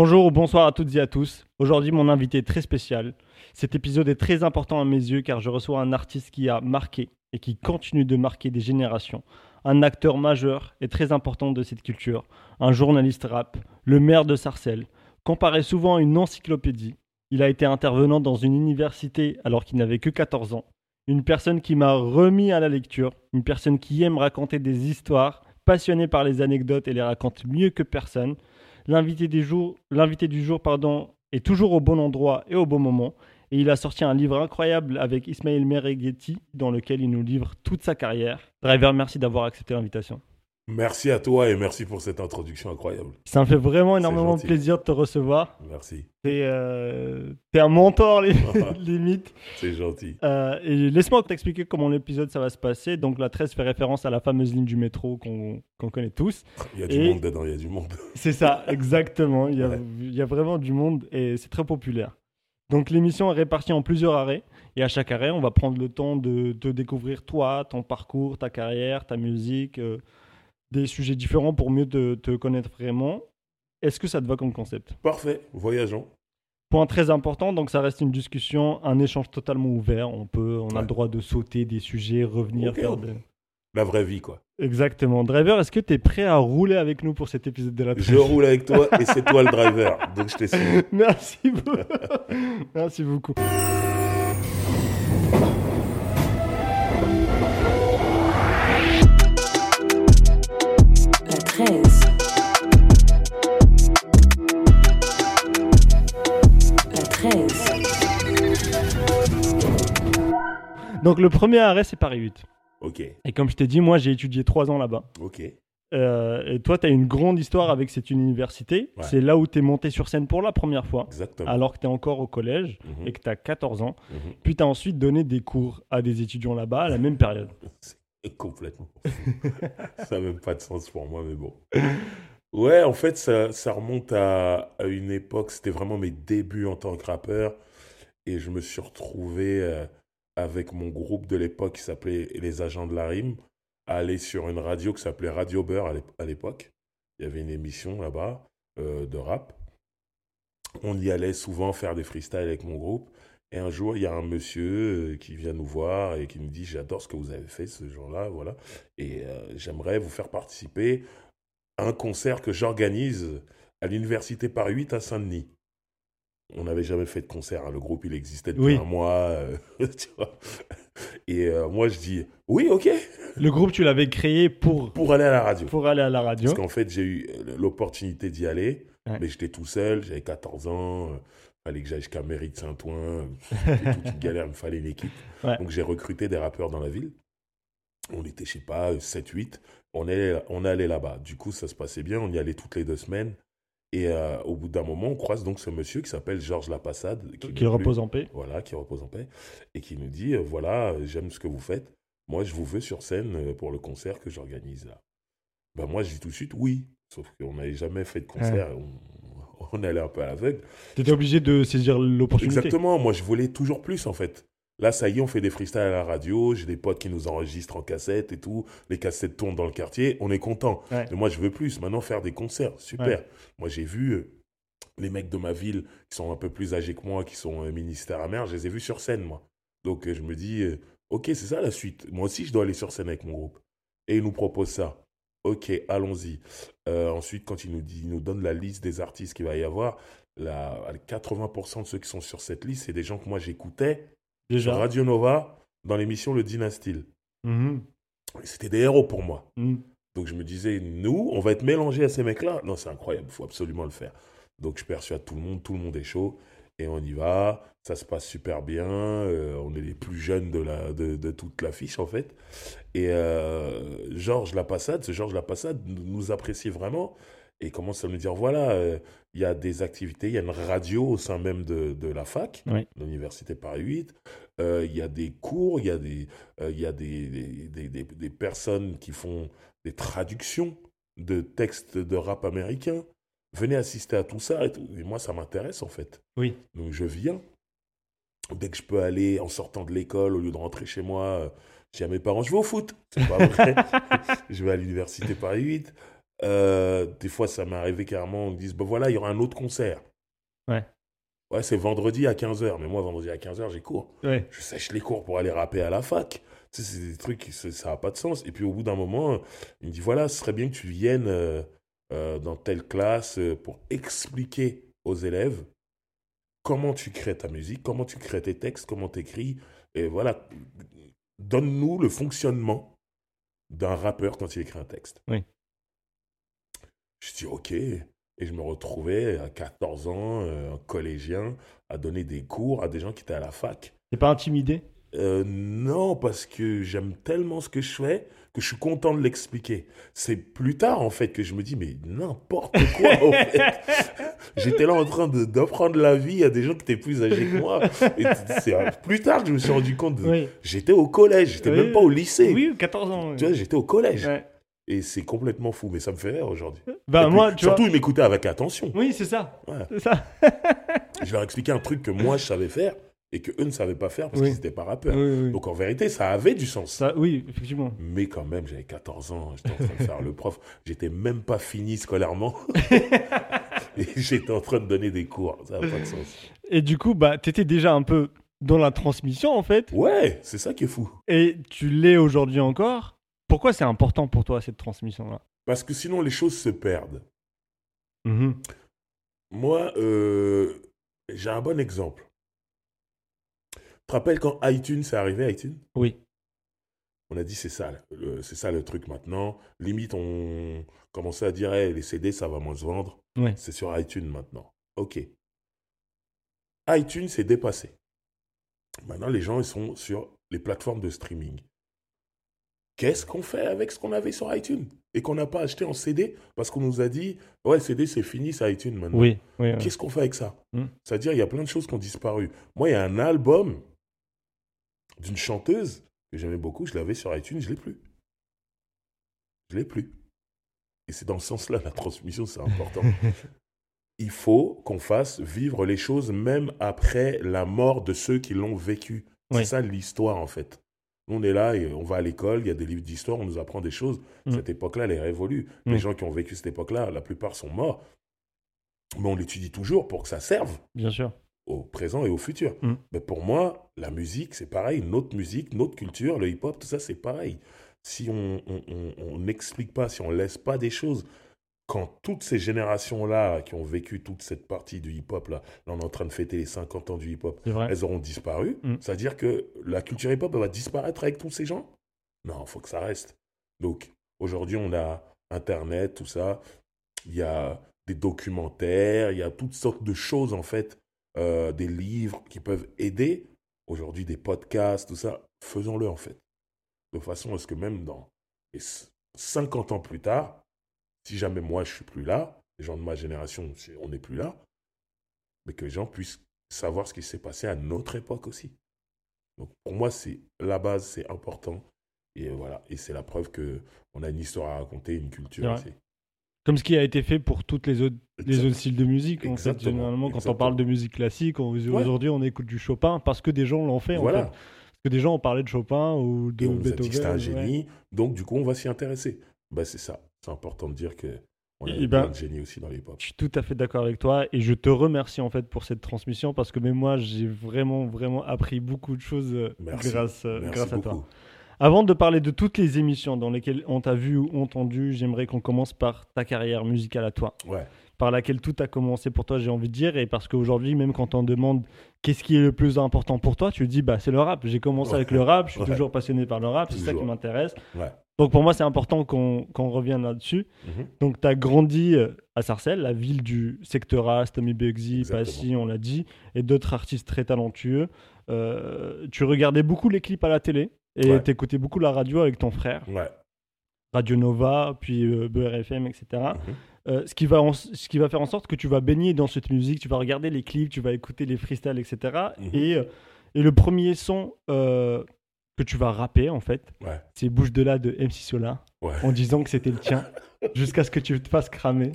Bonjour ou bonsoir à toutes et à tous. Aujourd'hui, mon invité est très spécial. Cet épisode est très important à mes yeux car je reçois un artiste qui a marqué et qui continue de marquer des générations. Un acteur majeur et très important de cette culture. Un journaliste rap, le maire de Sarcelles. Comparé souvent à une encyclopédie, il a été intervenant dans une université alors qu'il n'avait que 14 ans. Une personne qui m'a remis à la lecture, une personne qui aime raconter des histoires, passionné par les anecdotes et les raconte mieux que personne. L'invité du jour, pardon, est toujours au bon endroit et au bon moment. Et il a sorti un livre incroyable avec Ismaël Mereghetti, dans lequel il nous livre toute sa carrière. Driver, merci d'avoir accepté l'invitation. Merci à toi et merci pour cette introduction incroyable. Ça me fait vraiment énormément de plaisir de te recevoir. Merci. T'es euh, un mentor, limite. C'est gentil. Euh, et laisse-moi t'expliquer comment l'épisode ça va se passer. Donc la 13 fait référence à la fameuse ligne du métro qu'on connaît tous. Il y a du monde dedans, il y a du monde. C'est ça, exactement. Il y, a, il y a vraiment du monde et c'est très populaire. Donc l'émission est répartie en plusieurs arrêts et à chaque arrêt, on va prendre le temps de te découvrir toi, ton parcours, ta carrière, ta musique, euh, des sujets différents pour mieux te, connaître vraiment. Est-ce que ça te va comme concept? Parfait, voyageons. Point très important, donc ça reste une discussion, un échange totalement ouvert. On peut, on a le droit de sauter des sujets, revenir faire la vraie vie quoi. Exactement. Driver, est-ce que tu es prêt à rouler avec nous pour cet épisode de la Je roule avec toi et c'est toi le driver, donc je. Merci beaucoup. Merci beaucoup. Donc le premier arrêt, c'est Paris 8. Ok. Et comme je t'ai dit, moi, j'ai étudié trois ans là-bas. Ok. Euh, et toi, tu as une grande histoire avec cette université. C'est là où tu es monté sur scène pour la première fois. Exactement. Alors que tu es encore au collège mhm. et que tu as 14 ans. Mhm. Puis tu as ensuite donné des cours à des étudiants là-bas à la même période. Complètement. ça n'a même pas de sens pour moi, mais bon. Ouais, en fait, ça, remonte à, à, une époque, c'était vraiment mes débuts en tant que rappeur. Et je me suis retrouvé euh, avec mon groupe de l'époque qui s'appelait Les Agents de la Rime, aller sur une radio qui s'appelait Radio Beurre à l'époque. Il y avait une émission là-bas euh, de rap. On y allait souvent faire des freestyles avec mon groupe. Et un jour, il y a un monsieur euh, qui vient nous voir et qui nous dit J'adore ce que vous avez fait ce jour-là, voilà. Et euh, j'aimerais vous faire participer à un concert que j'organise à l'Université Paris 8 à Saint-Denis on n'avait jamais fait de concert. Hein. Le groupe, il existait depuis un mois. Euh, et euh, moi, je dis oui, ok. Le groupe, tu l'avais créé pour pour aller à la radio. Pour aller à la radio. Parce qu'en fait, j'ai eu l'opportunité d'y aller, mais j'étais tout seul. J'avais 14 ans. Fallait que j'aille jusqu'à Mairie de Saint-Ouen. C'était toute une galère. Il me fallait une équipe. Donc j'ai recruté des rappeurs dans la ville. On était, je sais pas, 7-8. On est, on est allé là-bas. Du coup, ça se passait bien. On y allait toutes les deux semaines. Et euh, au bout d'un moment, on croise donc ce monsieur qui s'appelle Georges Lapassade. Qui, repose en paix. Voilà, qui repose en paix. Et qui nous dit, euh, voilà, j'aime ce que vous faites. Moi, je vous veux sur scène euh, pour le concert que j'organise là. Ben, moi, je dis tout de suite oui. Sauf qu'on n'avait jamais fait de concert. On, on allait un peu à l'aveugle. Tu étais obligé de saisir l'opportunité. Exactement. Moi, je voulais toujours plus, en fait. Là, ça y est, on fait des freestyles à la radio. J'ai des potes qui nous enregistrent en cassette et tout. Les cassettes tournent dans le quartier. On est content. Mais moi, je veux plus. Maintenant, faire des concerts. Super. Moi, j'ai vu euh, les mecs de ma ville qui sont un peu plus âgés que moi, qui sont euh, ministères amers. Je les ai vus sur scène, moi. Donc, euh, je me dis, OK, c'est ça la suite. Moi aussi, je dois aller sur scène avec mon groupe. Et ils nous proposent ça. OK, allons-y. ensuite, quand ils nous, ils nous donnent la liste des artistes qu'il va y avoir, la, 80% de ceux qui sont sur cette liste, c'est des gens que moi j'écoutais Déjà. Radio Nova, dans l'émission Le Dynastil. Mhm. C'était des héros pour moi. Mhm. Donc je me disais, nous, on va être mélangés à ces mecs-là. Non, c'est incroyable, il faut absolument le faire. Donc je persuade tout le monde, tout le monde est chaud. Et on y va, ça se passe super bien. Euh, on est les plus jeunes de, la, de, de toute l'affiche, en fait. Et euh, Georges Lapassade, ce Georges Lapassade nous apprécie vraiment et commence à nous dire voilà, euh, il y a des activités, il y a une radio au sein même de, de la fac, l'université Paris 8, euh, il y a des cours, il y a, des, y a des, des, des, des, personnes qui font des traductions de textes de rap américain. Venez assister à tout ça et, et moi ça m'intéresse en fait. Oui. Donc je viens. Dès que je peux aller en sortant de l'école, au lieu de rentrer chez moi, je dis à mes parents, je vais au foot. C'est pas vrai. je vais à l'université Paris 8. Euh, des fois, ça m'est arrivé carrément, on me dise, ben voilà, il y aura un autre concert. Ouais. Ouais, c'est vendredi à 15h. Mais moi, vendredi à 15h, j'ai cours. Ouais. Je sèche les cours pour aller rapper à la fac. Tu sais, c'est des trucs, ça n'a pas de sens. Et puis, au bout d'un moment, il me dit, voilà, ce serait bien que tu viennes euh, euh, dans telle classe pour expliquer aux élèves comment tu crées ta musique, comment tu crées tes textes, comment tu écris. Et voilà, donne-nous le fonctionnement d'un rappeur quand il écrit un texte. Oui. Je dis ok. Et je me retrouvais à 14 ans, euh, un collégien, à donner des cours à des gens qui étaient à la fac. T'es pas intimidé? Euh, Non, parce que j'aime tellement ce que je fais que je suis content de l'expliquer. C'est plus tard, en fait, que je me dis, mais n'importe quoi, en fait. J'étais là en train d'apprendre la vie à des gens qui étaient plus âgés que moi. Et c'est plus tard que je me suis rendu compte. J'étais au collège, j'étais même pas au lycée. Oui, 14 ans. Tu vois, j'étais au collège. Et c'est complètement fou, mais ça me fait rire aujourd'hui. Bah, moi, tu surtout, ils m'écoutaient avec attention. Oui, c'est ça. C'est ça. je leur expliquais un truc que moi, je savais faire et que eux ne savaient pas faire parce qu'ils n'étaient pas rappeurs. Donc en vérité, ça avait du sens. Ça, oui, effectivement. Mais quand même, j'avais 14 ans, j'étais en train de faire le prof. J'étais même pas fini scolairement. et j'étais en train de donner des cours. Ça n'a pas de sens. Et du coup, bah, tu étais déjà un peu dans la transmission en fait. Ouais, c'est ça qui est fou. Et tu l'es aujourd'hui encore. Pourquoi c'est important pour toi cette transmission-là? Parce que sinon les choses se perdent. Mm-hmm. Moi, euh, j'ai un bon exemple. Tu te rappelles quand iTunes est arrivé, iTunes? Oui. On a dit c'est ça, c'est ça le truc maintenant. Limite, on commençait à dire les CD, ça va moins se vendre. C'est sur iTunes maintenant. Ok. iTunes s'est dépassé. Maintenant, les gens ils sont sur les plateformes de streaming. Qu'est-ce qu'on fait avec ce qu'on avait sur iTunes? Et qu'on n'a pas acheté en CD parce qu'on nous a dit ouais CD c'est fini c'est iTunes maintenant. Oui. Qu'est-ce qu'on fait avec ça? Hmm. C'est-à-dire il y a plein de choses qui ont disparu. Moi il y a un album d'une chanteuse que j'aimais beaucoup, je l'avais sur iTunes, je l'ai plus. Je l'ai plus. Et c'est dans ce sens-là la transmission c'est important. il faut qu'on fasse vivre les choses même après la mort de ceux qui l'ont vécu. C'est ça l'histoire en fait on est là et on va à l'école, il y a des livres d'histoire, on nous apprend des choses. Mm. Cette époque-là, elle est révolue. Les mm. gens qui ont vécu cette époque-là, la plupart sont morts. Mais on l'étudie toujours pour que ça serve. Bien sûr. Au présent et au futur. Mm. Mais pour moi, la musique, c'est pareil. Notre musique, notre culture, le hip-hop, tout ça, c'est pareil. Si on n'explique pas, si on laisse pas des choses, quand toutes ces générations-là qui ont vécu toute cette partie du hip-hop, là, on est en train de fêter les 50 ans du hip-hop, elles auront disparu, mm. c'est-à-dire que la culture hip-hop va disparaître avec tous ces gens? Non, il faut que ça reste. Donc, aujourd'hui, on a Internet, tout ça, il y a des documentaires, il y a toutes sortes de choses, en fait, euh, des livres qui peuvent aider. Aujourd'hui, des podcasts, tout ça, faisons-le, en fait. De façon à ce que même dans 50 ans plus tard, si jamais moi je suis plus là, les gens de ma génération, on n'est plus là, mais que les gens puissent savoir ce qui s'est passé à notre époque aussi. Donc pour moi, c'est la base, c'est important. Et voilà, et c'est la preuve que on a une histoire à raconter, une culture. Comme ce qui a été fait pour toutes les autres, les autres styles de musique. En fait, généralement, quand on parle de musique classique, aujourd'hui, on écoute du Chopin parce que des gens l'ont fait. Voilà. Parce que des gens ont parlé de Chopin ou de et on Beethoven. Nous a un génie, donc du coup, on va s'y intéresser. Bah, c'est ça c'est important de dire que on a ben, plein de génie aussi dans l'époque. Je suis tout à fait d'accord avec toi et je te remercie en fait pour cette transmission parce que même moi j'ai vraiment vraiment appris beaucoup de choses euh, grâce, euh, grâce à toi. Avant de parler de toutes les émissions dans lesquelles on t'a vu ou entendu, j'aimerais qu'on commence par ta carrière musicale à toi. Ouais. Par laquelle tout a commencé pour toi, j'ai envie de dire, et parce qu'aujourd'hui, même quand on demande qu'est-ce qui est le plus important pour toi, tu dis bah c'est le rap. J'ai commencé avec le rap, je suis toujours passionné par le rap, c'est ça qui m'intéresse. Donc pour moi, c'est important qu'on revienne là-dessus. Mhm. Donc tu as grandi euh, à Sarcelles, la ville du secteur A, Tommy Bugsy, Passy, on l'a dit, et d'autres artistes très talentueux. Euh, tu regardais beaucoup les clips à la télé et tu écoutais beaucoup la radio avec ton frère. Radio Nova, puis euh, BRFM, etc. Mhm. ce, qui va ce qui va faire en sorte que tu vas baigner dans cette musique, tu vas regarder les clips, tu vas écouter les freestyles, etc. Et, mhm. et le premier son que tu vas rapper en fait. C'est Bouche de là de MC Sola en disant que c'était le tien jusqu'à ce que tu te fasses cramer.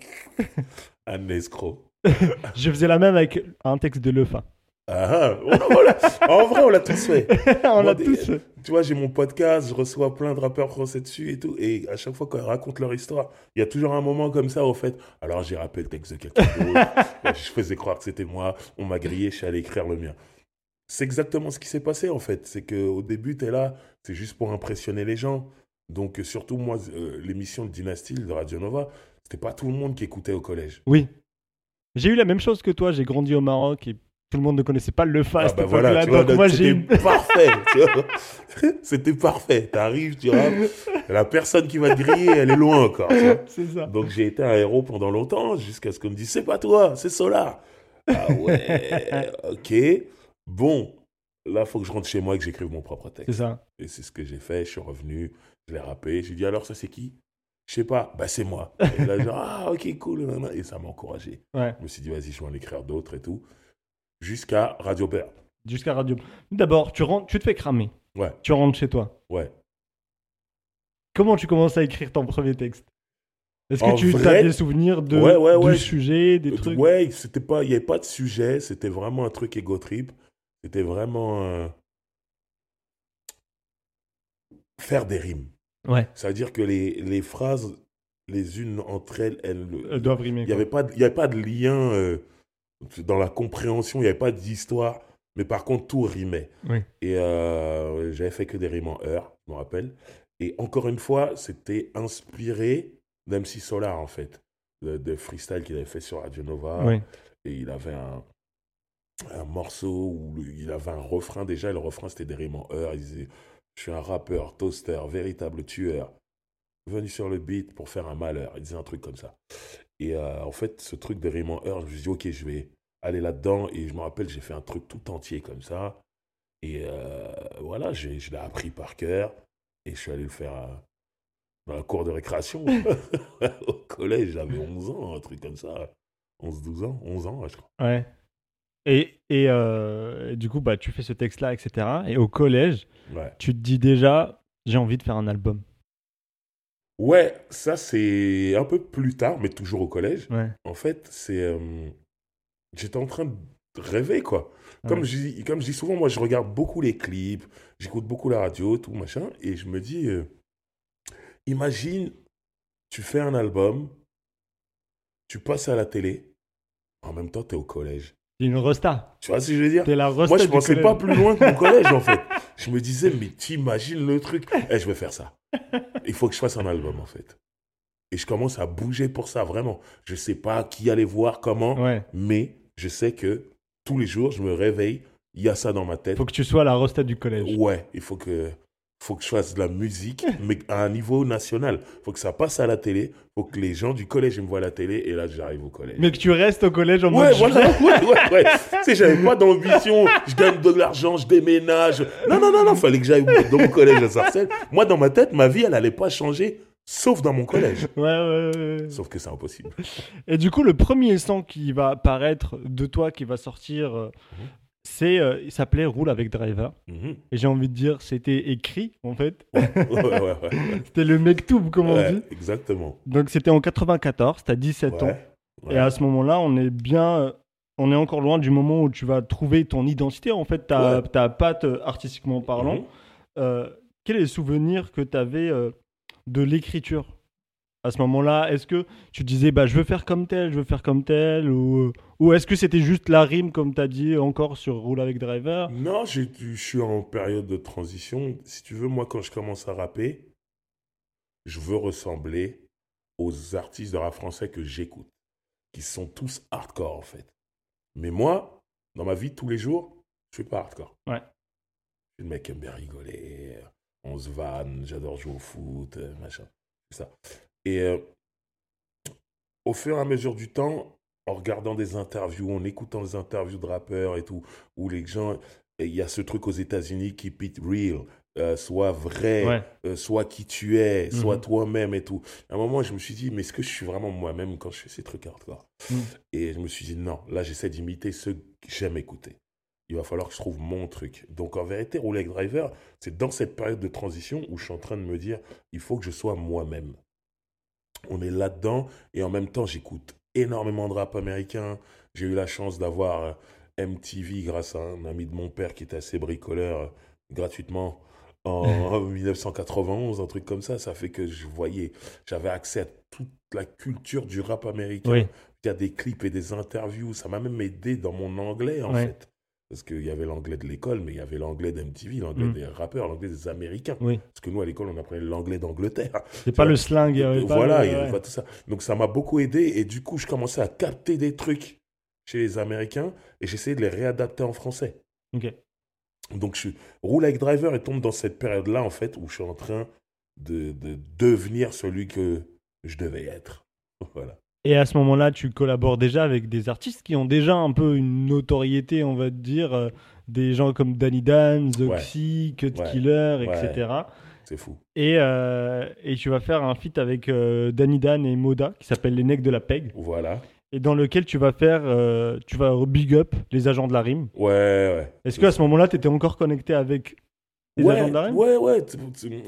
un escroc. je faisais la même avec un texte de Lefa. Ah, ah. en vrai, on l'a tous fait. on l'a tous fait. Tu vois, j'ai mon podcast, je reçois plein de rappeurs français dessus et tout. Et à chaque fois qu'ils racontent leur histoire, il y a toujours un moment comme ça, au fait. Alors, j'ai rappelé le texte de quelqu'un d'autre. je faisais croire que c'était moi. On m'a grillé, je suis allé écrire le mien. C'est exactement ce qui s'est passé, en fait. C'est qu'au début, tu es là, c'est juste pour impressionner les gens. Donc, surtout, moi, euh, l'émission de Dynasty de Radio Nova, c'était pas tout le monde qui écoutait au collège. Oui. J'ai eu la même chose que toi. J'ai grandi au Maroc et tout le monde ne connaissait pas le fast. Ah bah voilà, donc moi j'ai parfait. C'était parfait. T'arrives, tu vois, la personne qui va te griller, elle est loin encore. C'est ça. Donc j'ai été un héros pendant longtemps jusqu'à ce qu'on me dise c'est pas toi, c'est Solar. Ah ouais, ok. Bon, là faut que je rentre chez moi et que j'écrive mon propre texte. C'est ça. Et c'est ce que j'ai fait. Je suis revenu, je l'ai rappé. J'ai dit alors ça c'est qui? Je sais pas, bah c'est moi. Et là, genre, ah, ok, cool. Et ça m'a encouragé. Ouais. Je me suis dit, vas-y, je vais en écrire d'autres et tout jusqu'à Radio Père. Jusqu'à Radio. D'abord, tu rentres, tu te fais cramer. Ouais. Tu rentres chez toi. Ouais. Comment tu commences à écrire ton premier texte? Est-ce que tu as des souvenirs de du sujet, des trucs? Ouais, c'était pas, il y avait pas de sujet. C'était vraiment un truc ego trip. C'était vraiment euh, faire des rimes. Ouais. C'est-à-dire que les, les phrases, les unes entre elles, elles, doivent rimer. Il n'y avait pas, il y avait pas de lien. Euh, dans la compréhension, il n'y avait pas d'histoire, mais par contre, tout rimait. Et euh, j'avais fait que des rimes en heure, je me rappelle. Et encore une fois, c'était inspiré d'MC Solar, en fait, de, freestyle qu'il avait fait sur Radio Nova. Et il avait un, un morceau où il avait un refrain déjà, et le refrain c'était des rimes en heure. Il disait Je suis un rappeur, toaster, véritable tueur, venu sur le beat pour faire un malheur. Il disait un truc comme ça. Et euh, en fait, ce truc de Raymond Heure, je me suis dit, ok, je vais aller là-dedans. Et je me rappelle, j'ai fait un truc tout entier comme ça. Et euh, voilà, je l'ai appris par cœur. Et je suis allé le faire euh, dans la cour de récréation. Au collège, j'avais 11 ans, un truc comme ça. 11-12 ans, 11 ans, je crois. Ouais. Et, et, du coup, bah, tu fais ce texte-là, etc. Et au collège, tu te dis déjà, j'ai envie de faire un album. Ouais, ça c'est un peu plus tard, mais toujours au collège. En fait, c'est. Euh, j'étais en train de rêver, quoi. Comme, je, dis, comme je dis souvent, moi je regarde beaucoup les clips, j'écoute beaucoup la radio, tout machin, et je me dis euh, imagine, tu fais un album, tu passes à la télé, en même temps tu es au collège. Une resta. Tu vois ce que je veux dire? La Moi je pensais pas plus loin que mon collège en fait. Je me disais, mais t'imagines le truc Eh, je vais faire ça. Il faut que je fasse un album, en fait. Et je commence à bouger pour ça, vraiment. Je ne sais pas qui aller voir, comment, mais je sais que tous les jours, je me réveille, il y a ça dans ma tête. Il faut que tu sois la resta du collège. Ouais, il faut que faut que je fasse de la musique, mais à un niveau national. faut que ça passe à la télé. faut que les gens du collège me voient à la télé. Et là, j'arrive au collège. Mais que tu restes au collège en ouais, mode... Voilà, ouais, ouais, ouais. tu sais, j'avais pas d'ambition. Je gagne de l'argent, je déménage. Non, non, non, non. Fallait que j'aille dans mon collège à Sarcelles. Moi, dans ma tête, ma vie, elle allait pas changer. Sauf dans mon collège. Ouais, ouais, ouais. Sauf que c'est impossible. Et du coup, le premier son qui va apparaître de toi, qui va sortir euh, mhm c'est euh, il s'appelait Roule avec Driver. Mhm. Et j'ai envie de dire, c'était écrit en fait. c'était le Mektoub, comme on dit. Exactement. Donc c'était en 94, t'as 17 ans. Et à ce moment-là, on est bien. Euh, on est encore loin du moment où tu vas trouver ton identité, en fait, ta, ta patte euh, artistiquement parlant. Mhm. quel est le souvenir que tu avais de l'écriture? À ce moment-là Est-ce que tu disais, bah, je veux faire comme tel, je veux faire comme tel Ou, ou est-ce que c'était juste la rime, comme tu as dit encore sur Roule avec Driver? Non, je, je suis en période de transition. Si tu veux, moi, quand je commence à rapper, je veux ressembler aux artistes de rap français que j'écoute, qui sont tous hardcore, en fait. Mais moi, dans ma vie tous les jours, je suis pas hardcore. Ouais. Je suis le mec qui aime bien rigoler, on se vanne, j'adore jouer au foot, euh, machin. Ça. Et euh, au fur et à mesure du temps, en regardant des interviews, en écoutant des interviews de rappeurs et tout, où les gens, il y a ce truc aux États-Unis qui it real, euh, soit vrai, euh, soit qui tu es, soit mhm. toi-même et tout. À un moment, je me suis dit, mais est-ce que je suis vraiment moi-même quand je fais ces trucs hardcore? Mhm. Et je me suis dit, non, là, j'essaie d'imiter ceux que j'aime écouter. Il va falloir que je trouve mon truc. Donc, en vérité, Rolex Driver, c'est dans cette période de transition où je suis en train de me dire, il faut que je sois moi-même on est là-dedans et en même temps j'écoute énormément de rap américain. J'ai eu la chance d'avoir MTV grâce à un ami de mon père qui était assez bricoleur euh, gratuitement en 1991, un truc comme ça. Ça fait que je voyais, j'avais accès à toute la culture du rap américain. Il y a des clips et des interviews. Ça m'a même aidé dans mon anglais, en fait. Parce qu'il y avait l'anglais de l'école, mais il y avait l'anglais d'MTV, l'anglais mm. des rappeurs, l'anglais des Américains. Parce que nous, à l'école, on apprenait l'anglais d'Angleterre. C'est pas le slang. voilà, il y avait pas tout ça. Donc ça m'a beaucoup aidé. Et du coup, je commençais à capter des trucs chez les Américains et j'essayais de les réadapter en français. Ok. Donc, je roule avec driver et tombe dans cette période-là, en fait, où je suis en train de, de devenir celui que je devais être. voilà. Et à ce moment-là, tu collabores déjà avec des artistes qui ont déjà un peu une notoriété, on va dire, euh, des gens comme Danny Dan, Zoxy, Cut Killer, etc. C'est fou. Et, euh, et, tu vas faire un feat avec euh, Danny Dan et Moda qui s'appelle Les Necks de la Peg. Voilà. Et dans lequel tu vas faire, tu vas big up les agents de la rime. Ouais, ouais. Est-ce qu'à ce moment-là, tu étais encore connecté avec les agents de la rime? Ouais, ouais.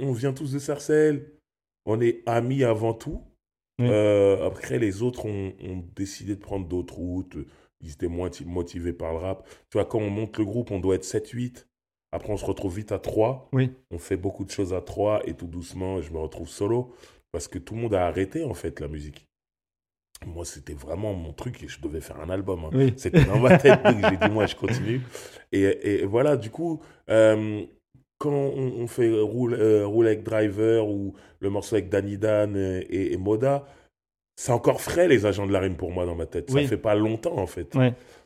On vient tous de Sarcelles. On est amis avant tout. Euh, après, les autres ont, décidé de prendre d'autres routes. Ils étaient moins motivés par le rap. Tu vois, quand on monte le groupe, on doit être 7-8. Après, on se retrouve vite à 3. Oui. On fait beaucoup de choses à 3 et tout doucement, je me retrouve solo. Parce que tout le monde a arrêté, en fait, la musique. Moi, c'était vraiment mon truc et je devais faire un album. Hein. C'était dans ma tête, donc j'ai dit, moi, je continue. Et, voilà, du coup, euh, quand on, fait Roule, euh, avec Driver ou le morceau avec Danny Dan et, Moda, c'est encore frais les agents de la rime pour moi dans ma tête. Ça fait pas longtemps en fait.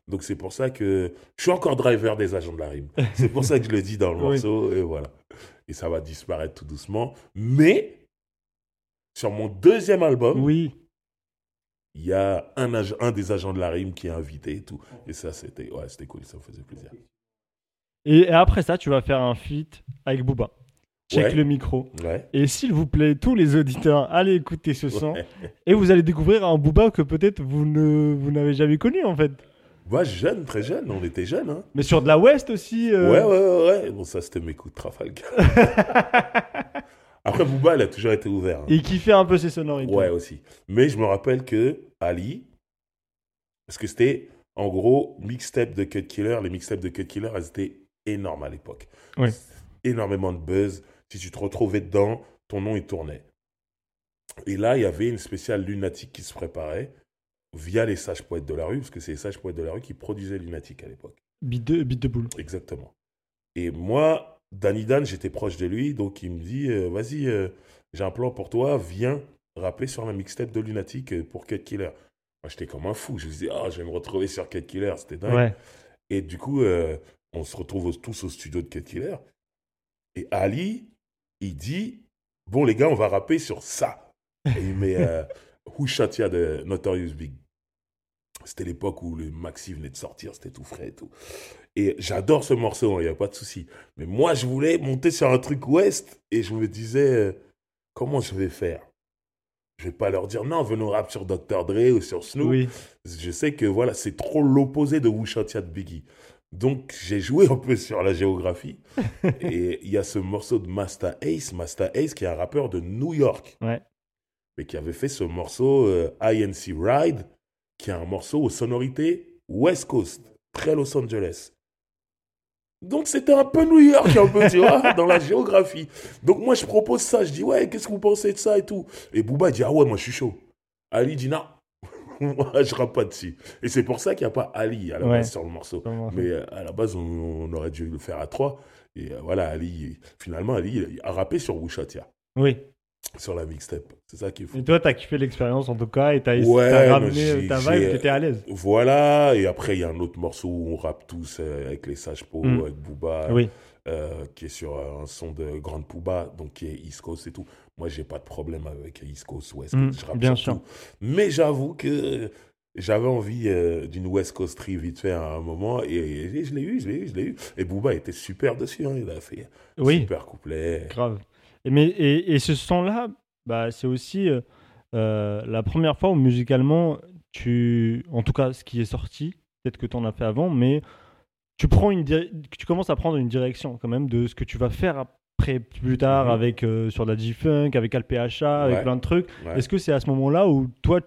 Donc c'est pour ça que je suis encore driver des agents de la rime. c'est pour ça que je le dis dans le morceau et voilà. Et ça va disparaître tout doucement. Mais sur mon deuxième album, oui. il y a un, un des agents de la rime qui est invité et tout. Et ça c'était ouais, c'était cool, ça me faisait plaisir. Et après ça, tu vas faire un feat avec Booba. Check le micro. Et s'il vous plaît, tous les auditeurs, allez écouter ce son. Et vous allez découvrir un Booba que peut-être vous ne vous n'avez jamais connu en fait. Moi, jeune, très jeune, on était jeunes. Hein. Mais sur de la West aussi. Euh. Ouais, ouais, ouais, Bon, ça, c'était mes coups de Trafalgar. Après, Booba, il a toujours été ouvert. Hein. Et qui fait un peu ses sonorités. Ouais, aussi. Mais je me rappelle que Ali, parce que c'était en gros mixtape de Cut Killer, les mixtapes de Cut Killer, elles étaient énorme à l'époque. Énormément de buzz. Si tu te retrouvais dedans, ton nom, il tournait. Et là, il y avait une spéciale lunatique qui se préparait via les sages poètes de la rue, parce que c'est les sages poètes de la rue qui produisaient lunatique à l'époque. Bit de, de boule. Exactement. Et moi, Danny Dan, j'étais proche de lui, donc il me dit euh, Vas-y, euh, j'ai un plan pour toi, viens rappeler sur la mixtape de Lunatic euh, pour Cut Killer. Moi, j'étais comme un fou. Je me disais Ah, je vais me retrouver sur Cut Killer, c'était dingue. Et du coup, on se retrouve tous au studio de Cut Killer. Et Ali, il dit Bon, les gars, on va rapper sur ça. Et il met euh, Who Shot Ya de Notorious Big. C'était l'époque où le maxi venait de sortir, c'était tout frais et tout. Et j'adore ce morceau, il hein, n'y a pas de souci. Mais moi, je voulais monter sur un truc ouest et je me disais euh, Comment je vais faire? Je vais pas leur dire non, venons rap sur Dr. Dre ou sur Snoop. Je sais que voilà, c'est trop l'opposé de Who Shot Ya de Biggie. Donc, j'ai joué un peu sur la géographie. et il y a ce morceau de Master Ace, Master Ace, qui est un rappeur de New York. Mais qui avait fait ce morceau euh, INC Ride, qui est un morceau aux sonorités West Coast, très Los Angeles. Donc c'était un peu New York, un peu, tu vois, dans la géographie. Donc moi je propose ça, je dis ouais, qu'est-ce que vous pensez de ça et tout? Et Booba dit ah ouais, moi je suis chaud. Ali dit non, je rappe pas dessus. Et c'est pour ça qu'il n'y a pas Ali à la base sur le morceau. Mais euh, à la base, on, aurait dû le faire à trois. Et euh, voilà, Ali, finalement, Ali a rappé sur Wushatia. Oui. Sur la mixtape. C'est ça qui est fou. Et toi, t'as kiffé l'expérience en tout cas et t'as ouais, ramené ta vibe, t'étais à l'aise. Voilà, et après, il y a un autre morceau où on rappe tous euh, avec les Sages Po, mm. avec Booba. Oui. qui est sur un son de Grande Pouba, donc qui est East Coast et tout. Moi, j'ai pas de problème avec East Coast, West mm, Coast. bien sûr. Mais j'avoue que j'avais envie euh, d'une West Coast vite fait à un moment et, je l'ai eu, je l'ai eu, je l'ai eu. Et Booba était super dessus, hein, il a fait oui. super couplet. Grave. Et, mais, et, ce son-là, bah, c'est aussi euh, euh, la première fois où musicalement, tu, en tout cas ce qui est sorti, peut-être que tu en as fait avant, mais tu, prends une tu commences à prendre une direction quand même de ce que tu vas faire plus tard mhm. avec euh, sur la G-Funk, avec LPHA, avec plein de trucs. Est-ce que c'est à ce moment-là où toi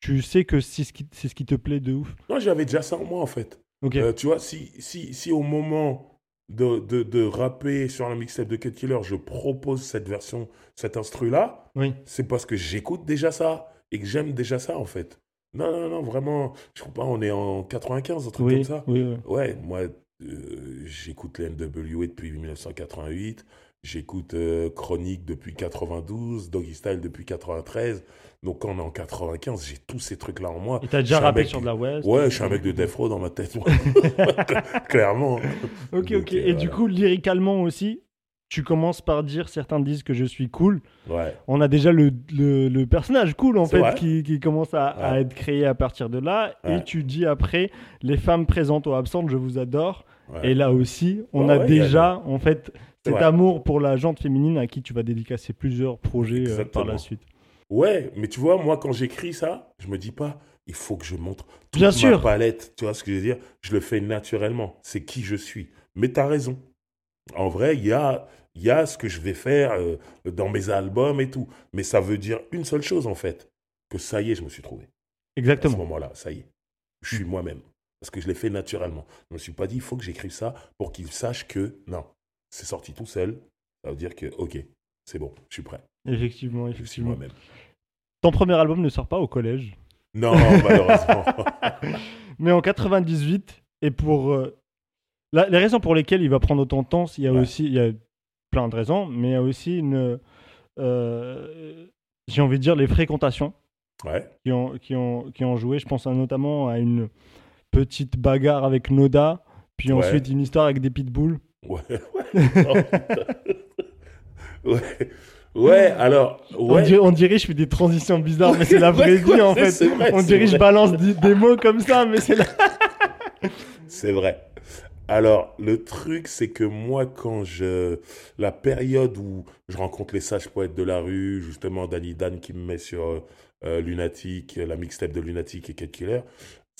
tu, sais que c'est ce, qui, ce qui te plaît de ouf? Non, j'avais déjà ça en moi en fait. Euh, tu vois, si, si, si au moment de, de, de rapper sur la mixtape de Cut Killer, je propose cette version, cet instru-là, oui. c'est parce que j'écoute déjà ça et que j'aime déjà ça, en fait. Non, non, non, vraiment, je crois pas, on est en 95, un truc comme ça. Oui, oui. Ouais, moi, euh, j'écoute les NWA depuis 1988. J'écoute euh, Chronique depuis 92, Doggy Style depuis 93. Donc quand on est en 95, j'ai tous ces trucs-là en moi. Et t'as déjà rappé sur de la West Ouais, je suis un mec de Death Row dans ma tête. Clairement. Ok, ok. et du coup, lyricalement aussi, tu commences par dire certains disent que je suis cool. Ouais. On a déjà le, le, personnage cool en fait qui, qui, commence à, être créé à partir de là. Et tu dis après les femmes présentes ou absentes, je vous adore. Et là aussi, on a déjà en fait cet amour pour la jante féminine à qui tu vas dédicacer plusieurs projets euh, par la suite. Ouais, mais tu vois, moi, quand j'écris ça, je me dis pas, il faut que je montre toute Bien ma sûr. palette. Tu vois ce que je veux dire? Je le fais naturellement. C'est qui je suis. Mais tu as raison. En vrai, il y a, y a ce que je vais faire euh, dans mes albums et tout. Mais ça veut dire une seule chose, en fait. Que ça y est, je me suis trouvé. Exactement. À ce moment-là, ça y est. Je suis moi-même. Parce que je l'ai fait naturellement. Je ne me suis pas dit, il faut que j'écrive ça pour qu'il sache que non, c'est sorti tout seul. Ça veut dire que, ok, c'est bon, je suis prêt. Effectivement, effectivement. moi-même. Ton premier album ne sort pas au collège Non, malheureusement. Mais en 98, et pour. Euh, les raisons pour lesquelles il va prendre autant de temps, il y a aussi. Il y a plein de raisons, mais il y a aussi une. Euh, j'ai envie de dire les fréquentations qui, ont, qui, ont, qui ont joué. Je pense notamment à une petite bagarre avec Noda, puis ensuite une histoire avec des pitbulls. Ouais, ouais. ouais. Ouais, alors. Ouais. On, dirait, je fais des transitions bizarres, mais c'est la vraie vie en fait. on dirait je balance des, mots comme ça, mais c'est la. c'est vrai. Alors, le truc, c'est que moi, quand je. La période où je rencontre les sages poètes de la rue, justement, Danny Dan qui me met sur euh, Lunatic, la mixtape de Lunatic et Cat Killer,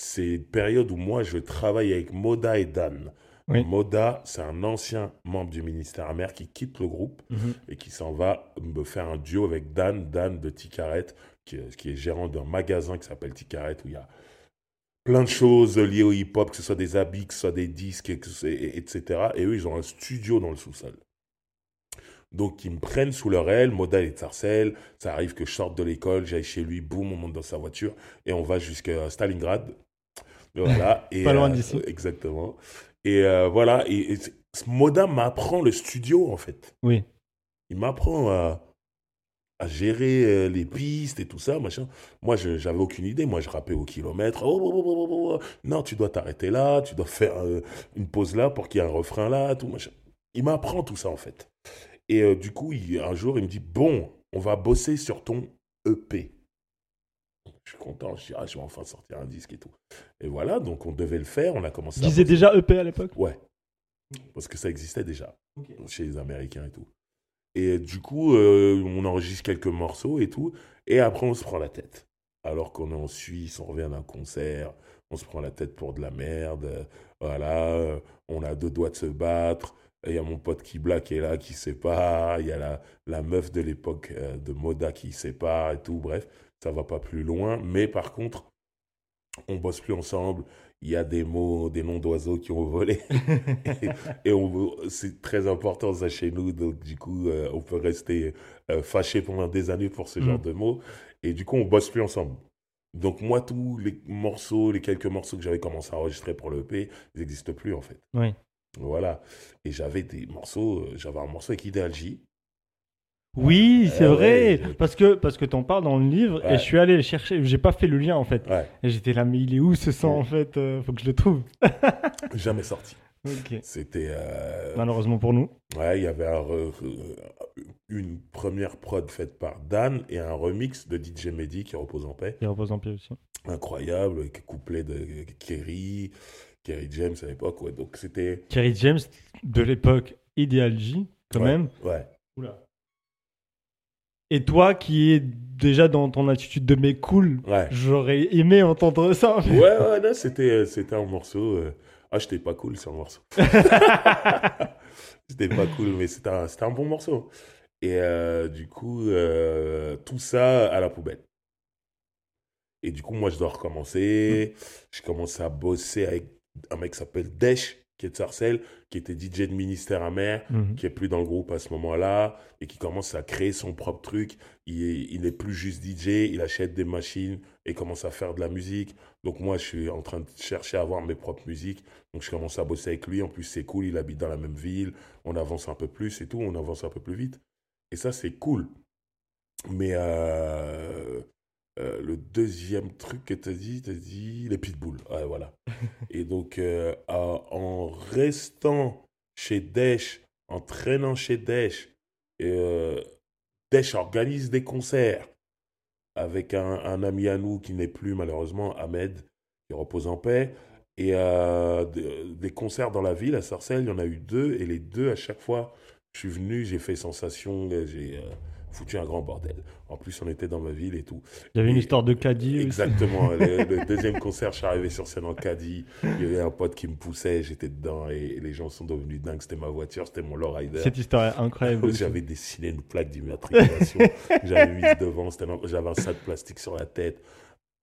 c'est une période où moi, je travaille avec Moda et Dan. Moda, c'est un ancien membre du ministère amer qui quitte le groupe mhm. et qui s'en va me faire un duo avec Dan, Dan de Ticaret, qui, qui est gérant d'un magasin qui s'appelle Ticaret, où il y a plein de choses liées au hip-hop, que ce soit des habits, que ce soit des disques, etc. Et eux, ils ont un studio dans le sous-sol. Donc, ils me prennent sous leur aile, Moda et Tarcel. Ça arrive que je sorte de l'école, j'aille chez lui, boum, on monte dans sa voiture et on va jusqu'à Stalingrad. Voilà. et, Pas loin euh, d'ici. exactement. Et euh, voilà, et, Moda m'apprend le studio, en fait. Oui. Il m'apprend à, à, gérer euh, les pistes et tout ça, machin. Moi, je j'avais aucune idée. Moi, je rappais au kilomètre. Oh, oh, oh, non, tu dois t'arrêter là, tu dois faire euh, une pause là pour qu'il y ait un refrain là, tout, machin. Il m'apprend tout ça, en fait. Et du coup, un jour, il me dit, bon, on va bosser sur ton EP. Je suis content, je dis, ah, je vais enfin sortir un disque et tout. Et voilà, donc on devait le faire, on a commencé. Disait déjà EP à l'époque? Ouais. Parce que ça existait déjà chez les Américains et tout. Et du coup, euh, on enregistre quelques morceaux et tout. Et après, on se prend la tête. Alors qu'on est en Suisse, on revient d'un concert, on se prend la tête pour de la merde. Voilà, on a deux doigts de se battre. Il y a mon pote Kibla qui est là, qui sépare. Il y a la, la meuf de l'époque euh, de Moda qui sépare et tout. Bref, ça va pas plus loin. Mais par contre, on bosse plus ensemble. Il y a des mots, des noms d'oiseaux qui ont volé. et, c'est très important ça chez nous. Donc du coup, euh, on peut rester euh, fâché pendant des années pour ce genre mm. de mots. Et du coup, on bosse plus ensemble. Donc moi, tous les morceaux, les quelques morceaux que j'avais commencé à enregistrer pour le EP, ils n'existent plus en fait. Oui. Voilà. Et j'avais des morceaux, euh, j'avais un morceau avec Ideal J oui, c'est euh, vrai, parce que parce que t'en parles dans le livre et je suis allé chercher, j'ai pas fait le lien en fait. Et j'étais là, mais il est où ce sang en fait euh, Faut que je le trouve. Jamais sorti. C'était euh, malheureusement pour nous. Ouais, il y avait une première prod faite par Dan et un remix de DJ Mehdi qui repose en paix. Qui repose en paix aussi. Incroyable, couplet de Kerry, Kerry James à l'époque. Ouais, donc c'était. Kerry James de l'époque Ideal J quand même. Ouais. Oula. Et toi qui es déjà dans ton attitude de mec cool, j'aurais aimé entendre ça. Ouais, ouais, non, c'était, euh, c'était un morceau. Euh, ah, j'étais pas cool sur le morceau. c'était pas cool, mais c'était un, un bon morceau. Et euh, du coup, tout ça à la poubelle. Et du coup, moi, je dois recommencer. Je commence à bosser avec un mec qui s'appelle Desch, qui est de Sarcelles, qui était DJ de ministère amer, Mhm. qui est plus dans le groupe à ce moment-là, et qui commence à créer son propre truc. Il est, il est plus juste DJ, il achète des machines et commence à faire de la musique. Donc moi, je suis en train de chercher à avoir mes propres musiques. Donc je commence à bosser avec lui. En plus, c'est cool, il habite dans la même ville. On avance un peu plus et tout, on avance un peu plus vite. Et ça, c'est cool. Mais euh, euh, le deuxième truc que tu as dit, tu as dit les pitbulls. Ouais, voilà. Et donc, euh, en- en restant chez Dash, en traînant chez et, euh, Dash organise des concerts avec un, un ami à nous qui n'est plus malheureusement, Ahmed, qui repose en paix. Et euh, de- des concerts dans la ville, à Sarcelles, il y en a eu deux. Et les deux, à chaque fois, je suis venu, j'ai fait sensation, j'ai foutu un grand bordel. En plus, on était dans ma ville et tout. Il y avait une histoire de caddie aussi. Exactement. le, le deuxième concert, je suis arrivé sur scène en caddie. Il y avait un pote qui me poussait, j'étais dedans et, et les gens sont devenus dingues. C'était ma voiture, c'était mon lowrider. Cette histoire est incroyable. J'avais dessiné une plaque d'immatriculation. J'avais mis devant. J'avais un sac plastique sur la tête,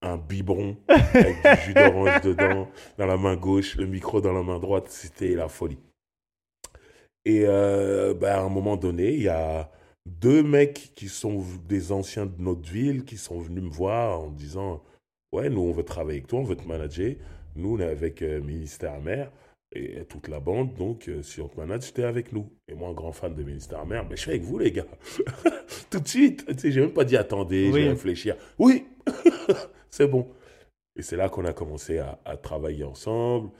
un biberon avec du jus d'orange dedans, dans la main gauche, le micro dans la main droite. C'était la folie. Et euh, bah, à un moment donné, il y a deux mecs qui sont des anciens de notre ville qui sont venus me voir en disant Ouais, nous, on veut travailler avec toi, on veut te manager. Nous, on est avec euh, Ministère Amer et toute la bande. Donc, euh, si on te manage, t'es avec nous. Et moi, un grand fan de Ministère Amer, mais je suis avec vous, les gars. Tout de suite. Tu sais, j'ai même pas dit attendez, je Oui. vais réfléchir. Oui, c'est bon. Et c'est là qu'on a commencé à, à travailler ensemble.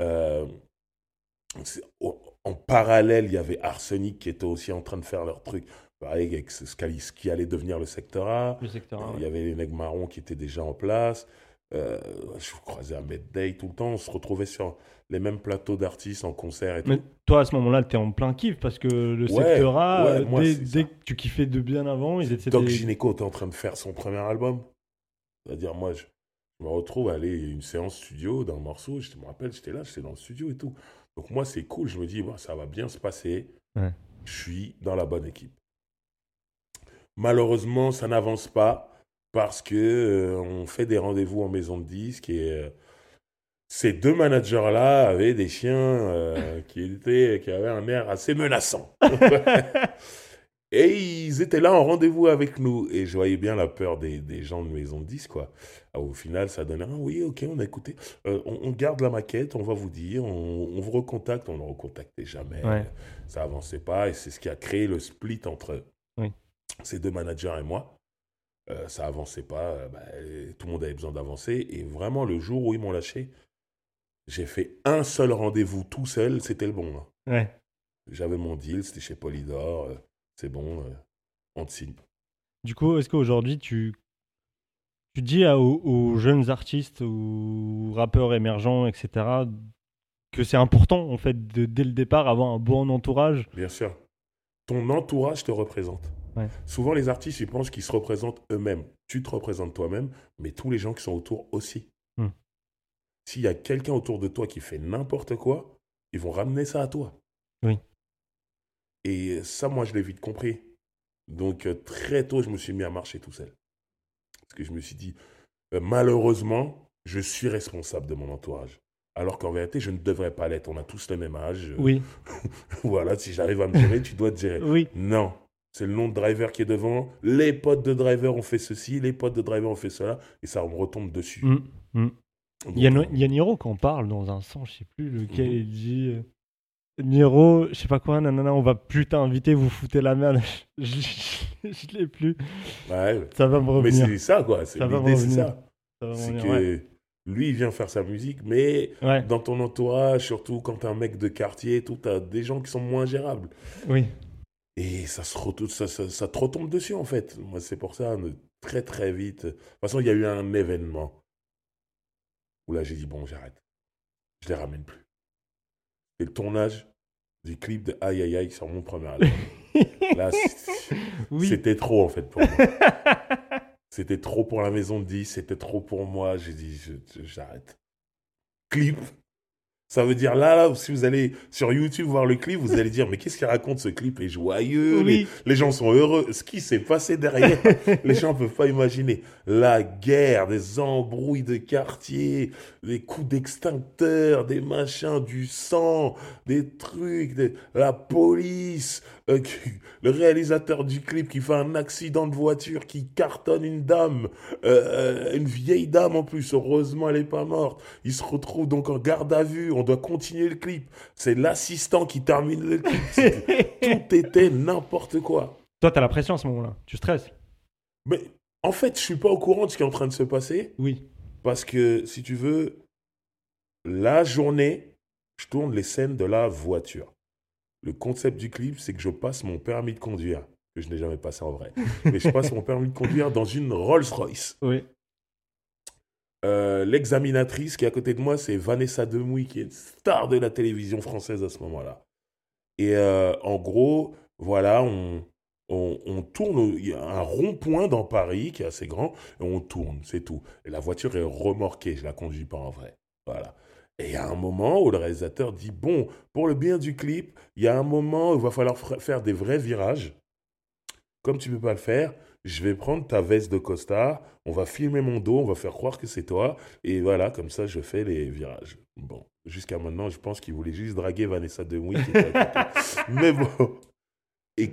Euh, en parallèle, il y avait Arsenic qui était aussi en train de faire leur truc. Pareil, avec ce, ce qui allait- devenir le secteur A. Le secteur. Il ouais. y avait les nègres marrons qui étaient déjà en place. Euh, je croisais Ahmed Day tout le temps. On se retrouvait sur les mêmes plateaux d'artistes en concert et tout. Mais toi, à ce moment-là, tu es en plein kiff parce que le Ouais, secteur A, ouais, euh, moi, dès, que tu kiffais de bien avant, ils étaient. Doc des- Gineco était en train de faire son premier album. C'est-à-dire, moi, je, je me retrouve à aller à une séance studio d'un morceau. Je me rappelle, j'étais là, j'étais dans le studio et tout. Donc, moi, c'est cool. Je me dis, bah, ça va bien se passer. Ouais. Je suis dans la bonne équipe. Malheureusement, ça n'avance pas parce que euh, on fait des rendez-vous en maison de disques et euh, ces deux managers-là avaient des chiens euh, qui, étaient, qui avaient un air assez menaçant. Et ils étaient là en rendez-vous avec nous. Et je voyais bien la peur des, des gens de maison de 10, quoi. Ah, au final, ça donnait, ah oui, ok, on a écouté. On, on garde la maquette, on va vous dire, on, on vous recontacte. On ne recontactait jamais. Ouais. Ça avançait pas. Et c'est ce qui a créé le split entre Oui. Ces deux managers et moi. Euh, ça avançait pas. euh, bah, tout le monde avait besoin d'avancer. Et vraiment, le jour où ils m'ont lâché, j'ai fait un seul rendez-vous tout seul. C'était le bon. hein. Ouais. J'avais mon deal, c'était chez Polydor. euh, c'est bon, euh, on te signe. Du coup, est-ce qu'aujourd'hui, tu, tu dis à- aux, aux jeunes artistes ou rappeurs émergents, etc., que c'est important, en fait, de, dès le départ, avoir un bon entourage? Bien sûr. Ton entourage te représente. Ouais. Souvent, les artistes, ils pensent qu'ils se représentent eux-mêmes. Tu te représentes toi-même, mais tous les gens qui sont autour aussi. Hmm. S'il y a quelqu'un autour de toi qui fait n'importe quoi, ils vont ramener ça à toi. Oui. Et ça, moi, je l'ai vite compris. Donc, euh, très tôt, je me suis mis à marcher tout seul. Parce que je me suis dit, euh, malheureusement, je suis responsable de mon entourage. Alors qu'en vérité, je ne devrais pas l'être. On a tous le même âge. Oui, Voilà, si j'arrive à me gérer, tu dois te gérer. oui. Non. C'est le nom de driver qui est devant. Les potes de driver ont fait ceci, les potes de driver ont fait cela, et ça me retombe dessus. Mm, mm. Donc, Il y, a, euh, il y a Niro qui en parle dans un sens, je sais plus lequel, Mhm. il dit euh, Niro, je sais pas quoi, nanana, on va plus t'inviter, vous foutez la merde. je je- je l'ai plus. ouais, Ça va me mais revenir. c'est ça, quoi. C'est Ça va me l'idée, c'est ça. C'est que ouais. lui, il vient faire sa musique, mais Ouais, dans ton entourage, surtout quand t'es un mec de quartier, tout, t'as des gens qui sont moins gérables. oui. Et ça, se retou- ça, ça, ça te retombe dessus, en fait. Moi, c'est pour ça, très, très vite. De toute façon, il y a eu un événement où là, j'ai dit, bon, j'arrête. Je les ramène plus. Et le tournage du clip de Aïe Aïe Aïe sur mon premier album. là, oui. c'était trop, en fait, pour moi. C'était trop pour la maison de 10, c'était trop pour moi. J'ai dit, j'arrête. Clip. Ça veut dire là, là, si vous allez sur YouTube voir le clip, vous allez dire mais qu'est-ce qu'il raconte ce clip? Est joyeux, les, les, gens sont heureux. Ce qui s'est passé derrière, les gens peuvent pas imaginer. La guerre, des embrouilles de quartier, des coups d'extincteur, des machins, du sang, des trucs, la police, euh, le réalisateur du clip qui fait un accident de voiture, qui cartonne une dame, euh, une vieille dame en plus. Heureusement, elle est pas morte. Il se retrouve donc en garde à vue on doit continuer le clip. C'est l'assistant qui termine le clip. Tout était n'importe quoi. Toi, t'as la pression à ce moment-là. Tu stresses. Mais en fait, je suis pas au courant de ce qui est en train de se passer. Oui. Parce que, si tu veux, la journée, je tourne les scènes de la voiture. Le concept du clip, c'est que je passe mon permis de conduire, que je n'ai jamais passé en vrai. Mais je passe mon permis de conduire dans une Rolls-Royce. Oui. Euh, l'examinatrice qui est à côté de moi, c'est Vanessa Demouy, qui est star de la télévision française à ce moment-là. Et euh, en gros, voilà, on, on, tourne, il y a un rond-point dans Paris qui est assez grand, et on tourne, c'est tout. Et la voiture est remorquée, je la conduis pas en vrai. Voilà. Et il y a un moment où le réalisateur dit, bon, pour le bien du clip, il y a un moment où il va falloir faire des vrais virages. Comme tu ne peux pas le faire, je vais prendre ta veste de costard, on va filmer mon dos, on va faire croire que c'est toi, et voilà, comme ça, je fais les virages. Bon, jusqu'à maintenant, je pense qu'il voulait juste draguer Vanessa Demouy. Mais bon. Et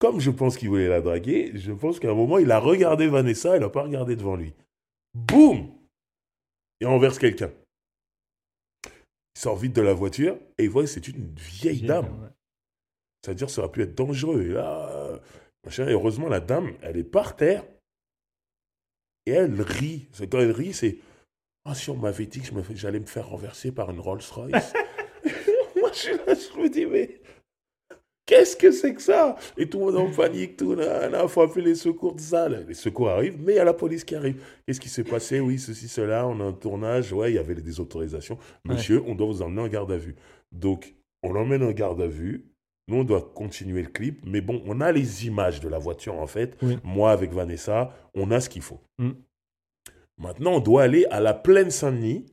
comme je pense qu'il voulait la draguer, je pense qu'à un moment, il a regardé Vanessa, il n'a pas regardé devant lui. Boum Et renverse quelqu'un. Il sort vite de la voiture et il voit que c'est une vieille dame. C'est-à-dire, ça aurait pu être dangereux. Et là, heureusement, la dame, elle est par terre et elle rit. Quand elle rit, c'est Ah, si on m'avait dit que j'allais me faire renverser par une Rolls-Royce. Moi, je, je me dis Mais qu'est-ce que c'est que ça? Et tout le monde en panique, tout. Il faut appeler les secours de ça. Les secours arrivent, mais il y a la police qui arrive. Qu'est-ce qui s'est passé? Oui, ceci, cela, on a un tournage. Ouais, il y avait des autorisations. Monsieur, on doit vous emmener en garde à vue. Donc, on l'emmène en garde à vue. Nous, on doit continuer le clip, mais bon, on a les images de la voiture en fait. Moi, avec Vanessa, on a ce qu'il faut. Mm. Maintenant, on doit aller à la plaine Saint-Denis,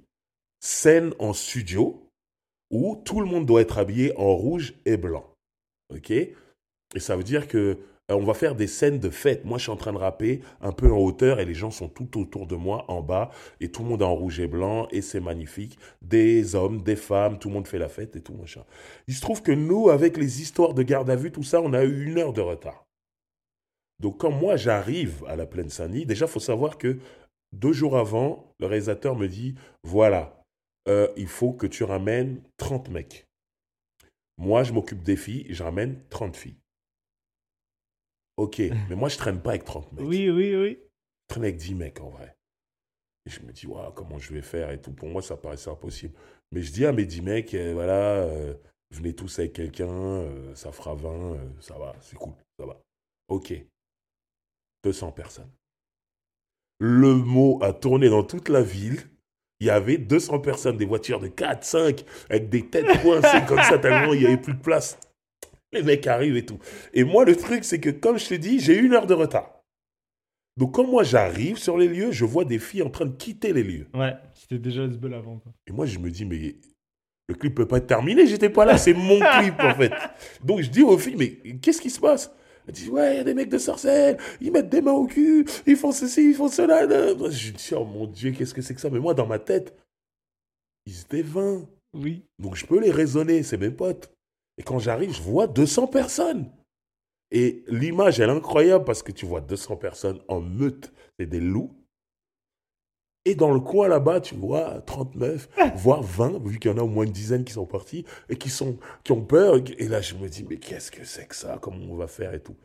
scène en studio, où tout le monde doit être habillé en rouge et blanc. Et ça veut dire que euh, on va faire des scènes de fête. Moi, je suis en train de rapper un peu en hauteur et les gens sont tout autour de moi en bas et tout le monde est en rouge et blanc et c'est magnifique. Des hommes, des femmes, tout le monde fait la fête et tout machin. Il se trouve que nous, avec les histoires de garde à vue, tout ça, on a eu une heure de retard. Donc, quand moi j'arrive à la plaine Saint-Denis, déjà, faut savoir que deux jours avant, le réalisateur me dit voilà, euh, il faut que tu ramènes 30 mecs. Moi, je m'occupe des filles, je ramène 30 filles. Ok, mais moi, je traîne pas avec 30 mecs. Oui, oui, oui. Je traîne avec 10 mecs en vrai. Et je me dis, comment je vais faire et tout. Pour moi, ça paraissait impossible. Mais je dis à mes 10 mecs, euh, voilà, euh, venez tous avec quelqu'un, euh, ça fera 20, ça va, c'est cool, ça va. Ok. 200 personnes. Le mot a tourné dans toute la ville. Il y avait 200 personnes, des voitures de 4, 5, avec des têtes coincées comme ça, tellement il n'y avait plus de place les mecs arrivent et tout. Et moi, le truc, c'est que, comme je te dis, j'ai une heure de retard. Donc, quand moi j'arrive sur les lieux, je vois des filles en train de quitter les lieux. Ouais, c'était déjà bel avant. Quoi. Et moi, je me dis, mais le clip peut pas être terminé, j'étais pas là, c'est mon clip en fait. Donc, je dis aux filles, mais qu'est-ce qui se passe? Elles disent, ouais, il y a des mecs de sorcelle, ils mettent des mains au cul, ils font ceci, ils font cela. Je dis, oh mon Dieu, qu'est-ce que c'est que ça? Mais moi, dans ma tête, ils étaient 20. Oui. Donc, je peux les raisonner, c'est mes potes. Et quand j'arrive, je vois 200 personnes. Et l'image, elle est incroyable parce que tu vois 200 personnes en meute, c'est des loups. Et dans le coin là-bas, tu vois 39, voire 20, vu qu'il y en a au moins une dizaine qui sont partis et qui, sont, qui ont peur. Et là, je me dis, mais qu'est-ce que c'est que ça? Comment on va faire et tout?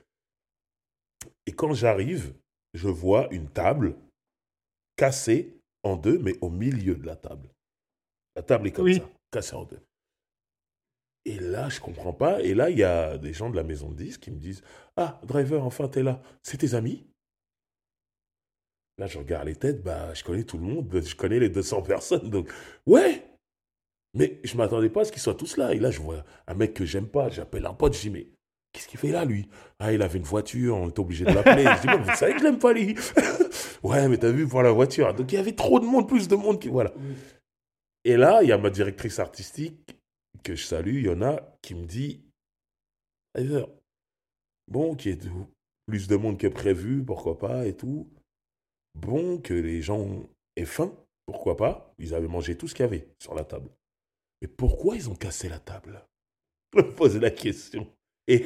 Et quand j'arrive, je vois une table cassée en deux, mais au milieu de la table. La table est comme ça, cassée en deux. Et là, je comprends pas. Et là, il y a des gens de la maison de disques qui me disent Ah, driver, enfin, t'es là. C'est tes amis? Là, je regarde les têtes, bah, je connais tout le monde, je connais les 200 personnes. Donc, ouais Mais je m'attendais pas à ce qu'ils soient tous là. Et là, je vois un mec que j'aime pas, j'appelle un pote, je dis Mais qu'est-ce qu'il fait là, lui? Ah, il avait une voiture, on était obligé de l'appeler. je dis Mais vous savez que je l'aime pas, lui Ouais, mais t'as vu pour la voiture. Donc, il y avait trop de monde, plus de monde qui. Voilà. Et là, il y a ma directrice artistique que je salue, Yona, qui me dit Bon, qui est plus de monde que prévu, pourquoi pas, et tout. Bon, que les gens aient faim, pourquoi pas. Ils avaient mangé tout ce qu'il y avait sur la table. Mais pourquoi ils ont cassé la table? Je me pose la question. Et,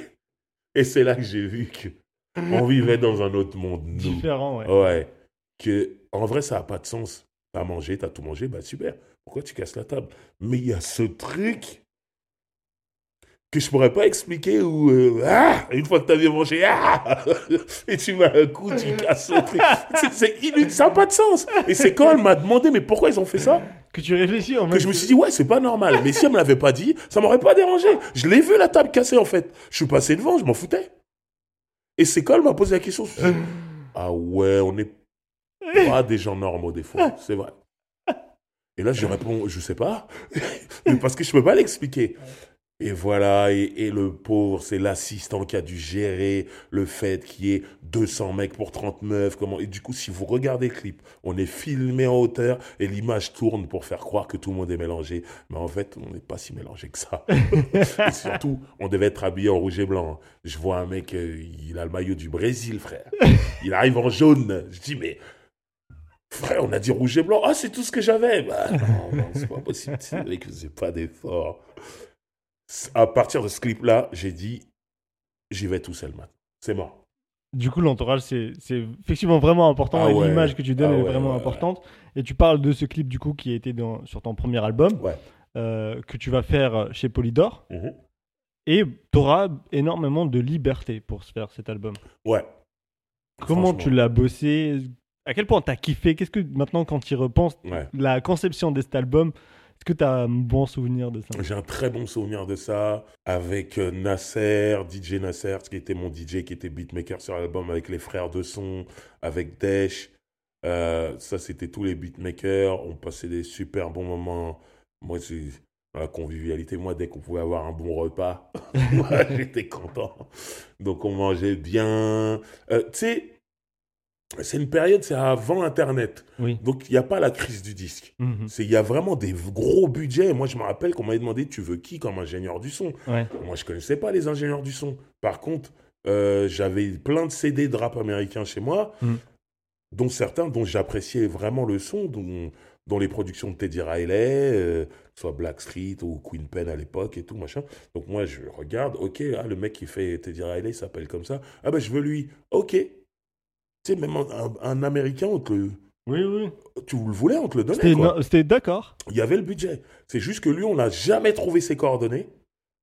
et c'est là que j'ai vu que on vivait dans un autre monde. Différent, ouais. Ouais. Que, en vrai, ça n'a pas de sens. T'as mangé, t'as tout mangé, bah super. Pourquoi tu casses la table? Mais il y a ce truc que je pourrais pas expliquer où, euh, ah, une fois que tu as bien mangé, ah, et tu mets un coup, tu casses le truc. C'est, ça n'a pas de sens. Et c'est quand elle m'a demandé, mais pourquoi ils ont fait ça? Que tu réfléchis en Que je me suis dit, ouais, c'est pas normal. Mais si elle me l'avait pas dit, ça m'aurait pas dérangé. Je l'ai vu la table cassée, en fait. Je suis passé devant, je m'en foutais. Et c'est quand elle m'a posé la question, ah ouais, on n'est pas des gens normaux des fois, c'est vrai. Et là, je réponds, je sais pas, parce que je peux pas l'expliquer. Et voilà, et, le pauvre, c'est l'assistant qui a dû gérer le fait qu'il y ait 200 mecs pour 39. Comment... Et du coup, si vous regardez le clip, on est filmé en hauteur et l'image tourne pour faire croire que tout le monde est mélangé. Mais en fait, on n'est pas si mélangé que ça. et surtout, on devait être habillé en rouge et blanc. Je vois un mec, euh, il a le maillot du Brésil, frère. Il arrive en jaune. Je dis, mais frère, on a dit rouge et blanc. Ah, c'est tout ce que j'avais. Bah, non, non c'est pas possible. C'est vrai que c'est pas d'effort à partir de ce clip-là, j'ai dit, j'y vais tout seul maintenant. C'est mort. Du coup, l'entourage, c'est effectivement vraiment important. Ah l'image que tu donnes ah est vraiment importante. Et tu parles de ce clip, du coup, qui a été dans, sur ton premier album, euh, que tu vas faire chez Polydor. Mhm. Et tu auras énormément de liberté pour se faire cet album. Ouais. Comment tu l'as bossé? À quel point tu as kiffé? Qu'est-ce que maintenant, quand tu y repenses, la conception de cet album, est-ce que tu as un bon souvenir de ça? J'ai un très bon souvenir de ça avec euh, Nasser, DJ Nasser, qui était mon DJ, qui était beatmaker sur l'album, avec les frères de son, avec Desh. Euh, ça, c'était tous les beatmakers. On passait des super bons moments. Moi, c'est la convivialité. Moi, dès qu'on pouvait avoir un bon repas, j'étais content. Donc, on mangeait bien. Euh, tu sais, c'est une période, c'est avant Internet. Donc, il n'y a pas la crise du disque. Mhm. Il y a vraiment des gros budgets. Moi, je me rappelle qu'on m'avait demandé Tu veux qui comme ingénieur du son? Moi, je ne connaissais pas les ingénieurs du son. Par contre, euh, j'avais plein de CD de rap américain chez moi, mhm. dont certains dont j'appréciais vraiment le son, dont, dont les productions de Teddy Riley, euh, soit Blackstreet ou Queen Pen à l'époque et tout, machin. Donc, moi, je regarde Ok, ah, le mec qui fait Teddy Riley s'appelle comme ça. Ah, ben, je veux lui. Ok. Tu sais, même un, Américain, on te Oui, oui. Tu le voulais, on te le donnait. C'était d'accord. Il y avait le budget. C'est juste que lui, on n'a jamais trouvé ses coordonnées.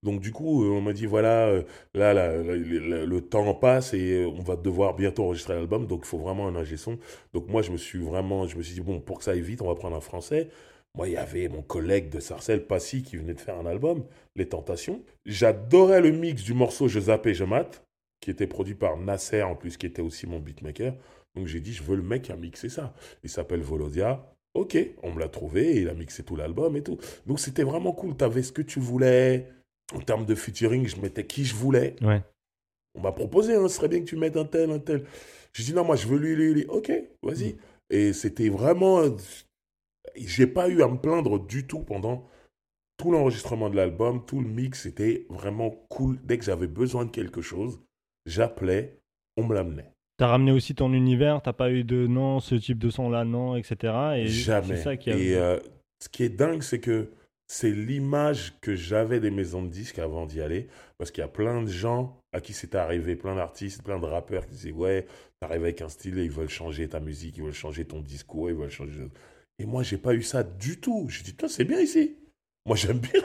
Donc du coup, euh, on m'a dit voilà, euh, là, le, temps passe et euh, on va devoir bientôt enregistrer l'album, donc il faut vraiment un ingé son. Donc moi, je me suis vraiment, je me suis dit bon, pour que ça aille vite, on va prendre un français. Moi, il y avait mon collègue de Sarcelles, Passy, qui venait de faire un album, Les Tentations. J'adorais le mix du morceau Je zappe et je mate qui était produit par Nasser, en plus, qui était aussi mon beatmaker. Donc j'ai dit, je veux le mec qui a mixé ça. Il s'appelle Volodia. Ok, on me l'a trouvé, il a mixé tout l'album et tout. Donc c'était vraiment cool, tu avais ce que tu voulais. En termes de featuring, je mettais qui je voulais. Ouais. On m'a proposé, hein, ce serait bien que tu mettes un tel, un tel. J'ai dit, non, moi je veux lui, lui, lui. Ok, vas-y. Mm. Et c'était vraiment... J'ai pas eu à me plaindre du tout pendant tout l'enregistrement de l'album, tout le mix, c'était vraiment cool. Dès que j'avais besoin de quelque chose, j'appelais, on me l'amenait. T'as ramené aussi ton univers, t'as pas eu de non, ce type de son là, non, etc. Et Jamais. Ça qui Et euh, ce qui est dingue, c'est que c'est l'image que j'avais des maisons de disques avant d'y aller, parce qu'il y a plein de gens à qui c'est arrivé, plein d'artistes, plein de rappeurs qui disaient ouais, t'arrives avec un style et ils veulent changer ta musique, ils veulent changer ton discours, ils veulent changer. Et moi, j'ai pas eu ça du tout. J'ai dit, c'est bien ici. Moi, j'aime bien.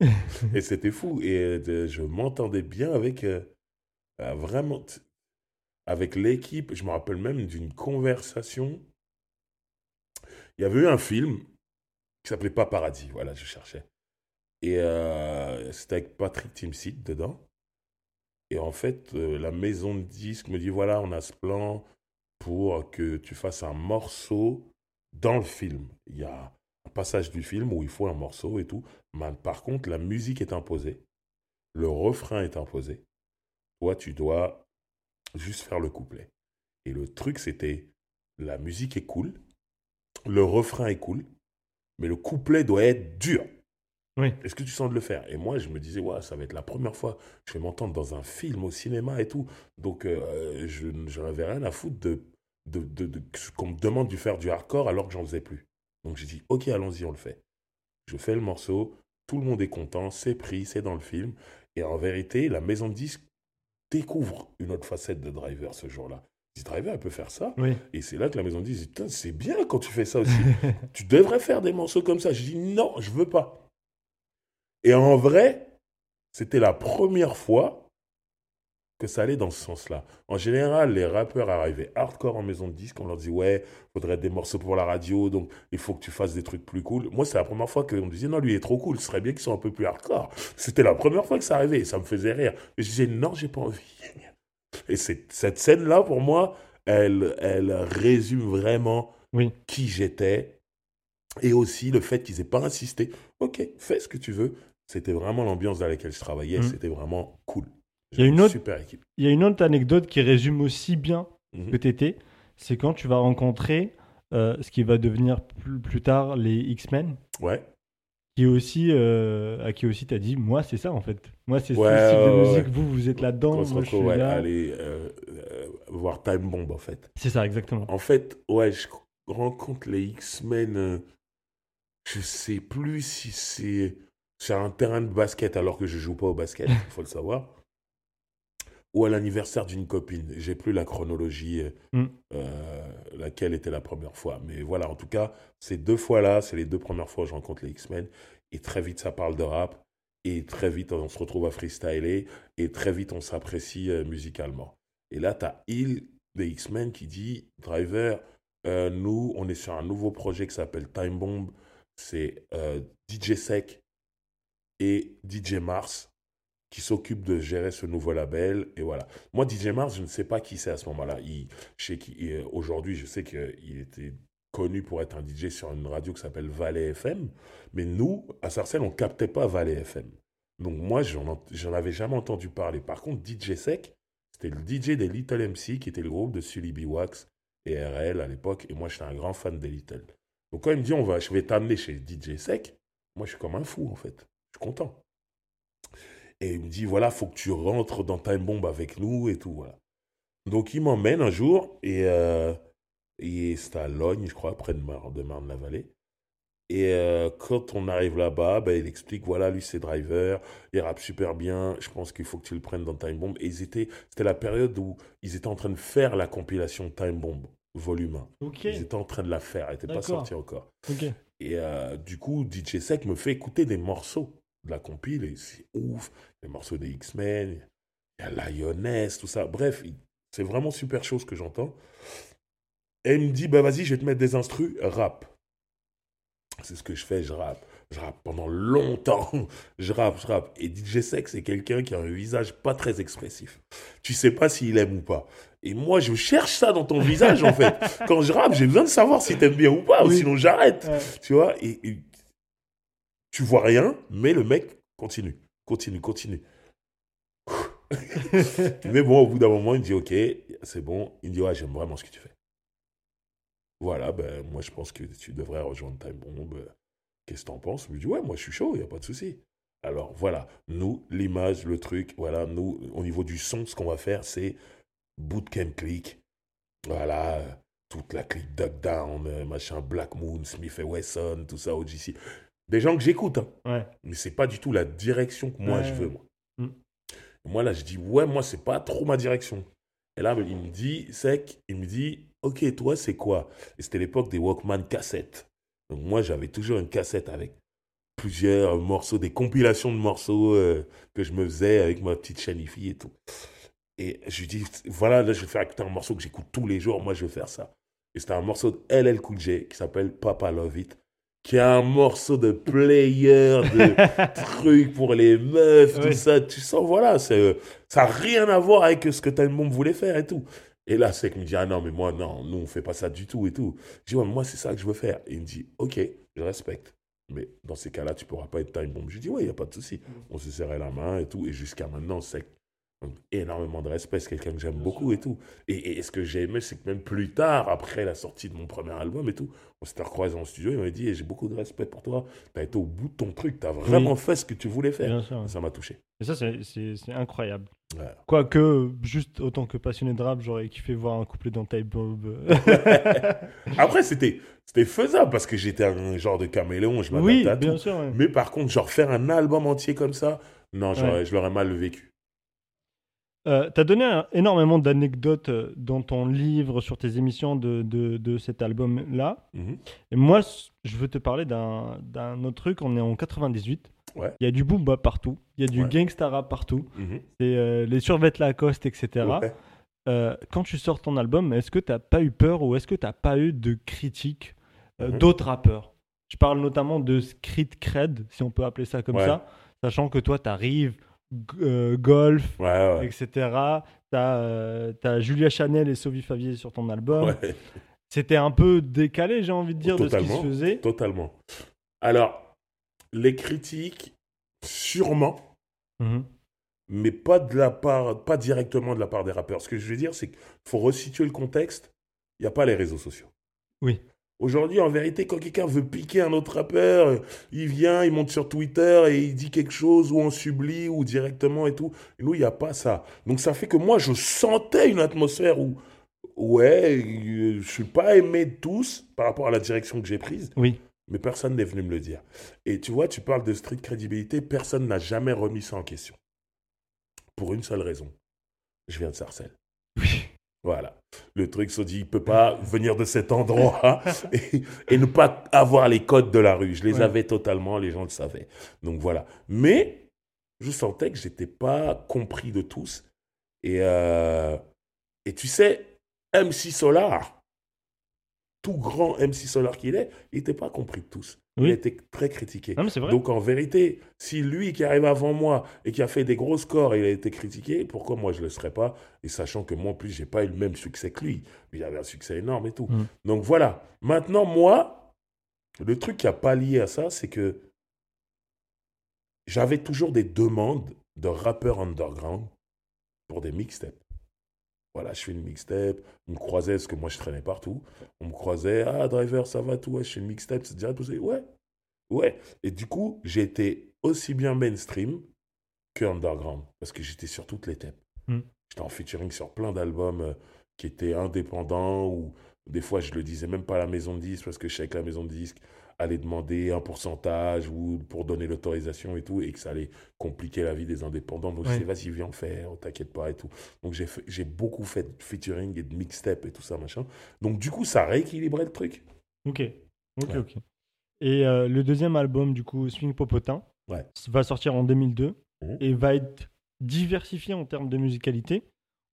et c'était fou. Et euh, je m'entendais bien avec, euh, vraiment, avec l'équipe, je me rappelle même d'une conversation. Il y avait eu un film qui s'appelait Pas Paradis, voilà, je cherchais. Et euh, c'était avec Patrick Timsit dedans. Et en fait, euh, la maison de disques me dit voilà, on a ce plan pour que tu fasses un morceau dans le film. Il y a un passage du film où il faut un morceau et tout. Mais par contre, la musique est imposée. Le refrain est imposé. Toi, tu dois juste faire le couplet. Et le truc, c'était, la musique est cool, le refrain est cool, mais le couplet doit être dur. Oui. Est-ce que tu sens de le faire? Et moi, je me disais, ouais, ça va être la première fois que je vais m'entendre dans un film, au cinéma et tout. Donc, euh, je n'avais rien à foutre de, de, de, qu'on me demande de faire du hardcore alors que j'en faisais plus. Donc, j'ai dit, ok, allons-y, on le fait. Je fais le morceau, tout le monde est content, c'est pris, c'est dans le film. Et en vérité, la maison de disques découvre une autre facette de Driver ce jour-là. Dit Driver, elle peut faire ça. Et c'est là que la maison dit, c'est bien quand tu fais ça aussi. tu devrais faire des morceaux comme ça. Je dis, non, je veux pas. Et en vrai, c'était la première fois que ça allait dans ce sens-là. En général, les rappeurs arrivaient hardcore en maison de disque, on leur dit ouais, faudrait des morceaux pour la radio, donc il faut que tu fasses des trucs plus cool. Moi, c'est la première fois qu'on me disait non, lui il est trop cool, ce serait bien qu'il soit un peu plus hardcore. C'était la première fois que ça arrivait, et ça me faisait rire. Et je disais non, j'ai pas envie. Et cette scène-là, pour moi, elle, elle résume vraiment qui j'étais et aussi le fait qu'ils aient pas insisté. Ok, fais ce que tu veux. C'était vraiment l'ambiance dans laquelle je travaillais. Mmh. C'était vraiment cool. Il y, a une autre, super équipe. il y a une autre anecdote qui résume aussi bien mmh. que t'étais. C'est quand tu vas rencontrer euh, ce qui va devenir plus, plus tard les X-Men. Ouais. Qui aussi, euh, à qui aussi t'as dit, moi c'est ça en fait. Moi c'est ouais, ce style de musique. Vous vous êtes là-dedans. Moi, je suis là. aller euh, voir Time Bomb en fait. C'est ça exactement. En fait, ouais, je rencontre les X-Men je sais plus si c'est sur un terrain de basket alors que je joue pas au basket, il faut le savoir, ou à l'anniversaire d'une copine. J'ai plus la chronologie, euh, mm. euh, laquelle était la première fois. Mais voilà, en tout cas, ces deux fois-là, c'est les deux premières fois que je rencontre les X-Men. Et très vite, ça parle de rap. Et très vite, on se retrouve à freestyler. Et très vite, on s'apprécie euh, musicalement. Et là, tu as Il des X-Men qui dit Driver, nous, on est sur un nouveau projet qui s'appelle Time Bomb c'est DJ Sec et DJ Mars qui s'occupent de gérer ce nouveau label. Et voilà. Moi, DJ Mars, je ne sais pas qui c'est à ce moment-là. Aujourd'hui, je sais qu'il était connu pour être un DJ sur une radio qui s'appelle Valais FM. Mais nous, à Sarcelles, on ne captait pas Valais FM. Donc moi, j'en avais jamais entendu parler. Par contre, DJ Sec, c'était le DJ des Little MC, qui était le groupe de Sully B. Wax et RL à l'époque. Et moi, j'étais un grand fan des Little. Donc quand il me dit, on va, je vais t'amener chez DJ Sec, moi je suis comme un fou en fait. Je suis content. Et il me dit, voilà, faut que tu rentres dans Time Bomb avec nous et tout. Voilà. Donc il m'emmène un jour et, euh, et c'est à Logne, je crois, près de, Marne-la-Vallée. Et euh, quand on arrive là-bas, ben, il explique, voilà, lui c'est driver, il rappe super bien, je pense qu'il faut que tu le prennes dans Time Bomb. Et ils étaient, c'était la période où ils étaient en train de faire la compilation Time Bomb volume 1. Ils étaient en train de la faire, elle n'était pas sortie encore. Et euh, du coup, DJ Sec me fait écouter des morceaux de la compile, et c'est ouf. Les morceaux des X-Men, il y a Lioness, tout ça. Bref, c'est vraiment super chose que j'entends. Et il me dit, bah vas-y, je vais te mettre des instrus, rap. C'est ce que je fais, je rappe je rappe pendant longtemps. Je rappe, je rappe. Et DJ Sec, c'est quelqu'un qui a un visage pas très expressif. Tu sais pas s'il aime ou pas. Et moi, je cherche ça dans ton visage, en fait. Quand je rappe, j'ai besoin de savoir si t'aimes bien ou pas, ou sinon j'arrête. Tu vois et, tu vois rien, mais le mec continue, continue, continue. mais bon, au bout d'un moment, il dit, OK, c'est bon. Il dit, ouais, j'aime vraiment ce que tu fais. Voilà, ben, moi, je pense que tu devrais rejoindre Time Bomb. Qu'est-ce que t'en penses? Je me dis, ouais, moi je suis chaud, il n'y a pas de souci. Alors voilà, nous, l'image, le truc, voilà, nous, au niveau du son, ce qu'on va faire, c'est Bootcamp Click. Voilà, toute la clique Duck Down, euh, machin, Black Moon, Smith et Wesson, tout ça, OGC. Des gens que j'écoute, hein. ouais. mais c'est pas du tout la direction que moi je veux, moi. Mm. Moi là, je dis, ouais, moi c'est pas trop ma direction. Et là, il me dit, sec, il me dit, ok, toi c'est quoi? Et c'était l'époque des Walkman cassettes. Donc moi, j'avais toujours une cassette avec plusieurs morceaux, des compilations de morceaux euh, que je me faisais avec ma petite chaîne et tout. Et je lui dis, voilà, là, je vais faire écouter un morceau que j'écoute tous les jours, moi, je vais faire ça. Et c'était un morceau de LL Cool J qui s'appelle Papa Love It, qui est un morceau de player, de trucs pour les meufs, tout ça. Tu sens, voilà, ça n'a rien à voir avec ce que le monde voulait faire et tout. Et là, c'est qu'il me dit, ah non, mais moi, non, nous, on fait pas ça du tout et tout. Je dis, ouais, moi, c'est ça que je veux faire. Et il me dit, ok, je respecte. Mais dans ces cas-là, tu pourras pas être time bomb. Je dis, ouais, il n'y a pas de souci. Mm. On se serrait la main et tout. Et jusqu'à maintenant, c'est énormément de respect, c'est quelqu'un que j'aime beaucoup et tout. Et, ce que j'ai aimé, c'est que même plus tard, après la sortie de mon premier album et tout, on s'était recroisé en studio, il m'a dit J'ai beaucoup de respect pour toi, tu as été au bout de ton truc, tu as vraiment fait ce que tu voulais faire. Ça m'a touché. Et ça, c'est incroyable. Quoique, juste autant que passionné de rap, j'aurais kiffé voir un couplet dans Type Bob. Après, c'était faisable parce que j'étais un genre de caméléon, je m'adaptais oui, à bien Sûr, Mais par contre, genre faire un album entier comme ça, non, je l'aurais mal vécu. Euh, tu as donné énormément d'anecdotes euh, dans ton livre, sur tes émissions de, de, cet album-là. Mhm. Et moi, je veux te parler d'un autre truc. On est en 98. Il y a du boom partout. Il y a du gangsta rap partout. Mhm. C'est euh, les survêtements Lacoste, etc. quand tu sors ton album, est-ce que tu n'as pas eu peur ou est-ce que tu n'as pas eu de critiques mhm. d'autres rappeurs? Je parle notamment de Street Cred, si on peut appeler ça comme ça, sachant que toi, tu arrives euh, golf, etc. T'as euh, Julia Chanel et Sophie Favier sur ton album. C'était un peu décalé, j'ai envie de dire, de ce qui se faisait. Totalement. Alors, les critiques, sûrement, mhm. mais pas de la part, pas directement de la part des rappeurs. Ce que je veux dire, c'est qu'il faut resituer le contexte. Il n'y a pas les réseaux sociaux. Oui. Aujourd'hui, en vérité, quand quelqu'un veut piquer un autre rappeur, il vient, il monte sur Twitter et il dit quelque chose, ou on sublie, ou directement et tout. Et nous, il n'y a pas ça. Donc ça fait que moi, je sentais une atmosphère où, ouais, euh, je ne suis pas aimé de tous par rapport à la direction que j'ai prise. Oui. Mais personne n'est venu me le dire. Et tu vois, tu parles de street crédibilité, personne n'a jamais remis ça en question. Pour une seule raison. Je viens de Sarcelles. Voilà. Le truc se dit, il peut pas venir de cet endroit et, ne pas avoir les codes de la rue. Je les avais totalement, les gens le savaient. Donc voilà. Mais je sentais que j'étais pas compris de tous. Et, euh, et tu sais, MC Solar, tout grand MC Solar qu'il est, il n'était pas compris de tous. Il était très critiqué. Donc en vérité, si lui qui arrive avant moi et qui a fait des gros scores, il a été critiqué, pourquoi moi je ne le serais pas? Et sachant que moi en plus, j'ai pas eu le même succès que lui. Il avait un succès énorme et tout. Mm. Donc voilà. Maintenant, moi, le truc qui a pas lié à ça, c'est que j'avais toujours des demandes de rappeurs underground pour des mixtapes. Voilà, je fais une mixtape. On me croisait, parce que moi je traînais partout. On me croisait, ah, driver, ça va, tout, ouais, je fais une mixtape, c'est déjà tout Ouais, ouais. Et du coup, j'ai été aussi bien mainstream que underground, parce que j'étais sur toutes les tapes. Hmm. J'étais en featuring sur plein d'albums euh, qui étaient indépendants, ou des fois je le disais même pas à la maison de disque, parce que je savais que la maison de disque aller demander un pourcentage ou pour donner l'autorisation et tout, et que ça allait compliquer la vie des indépendants. Donc, je sais, vas-y, viens faire, t'inquiète pas et tout. Donc, j'ai beaucoup fait de featuring et de mixtape et tout ça, machin. Donc, du coup, ça rééquilibrait le truc. Ok, ok, ok. Et euh, le deuxième album, du coup, Swing Popotin, va sortir en 2002 mmh. et va être diversifié en termes de musicalité.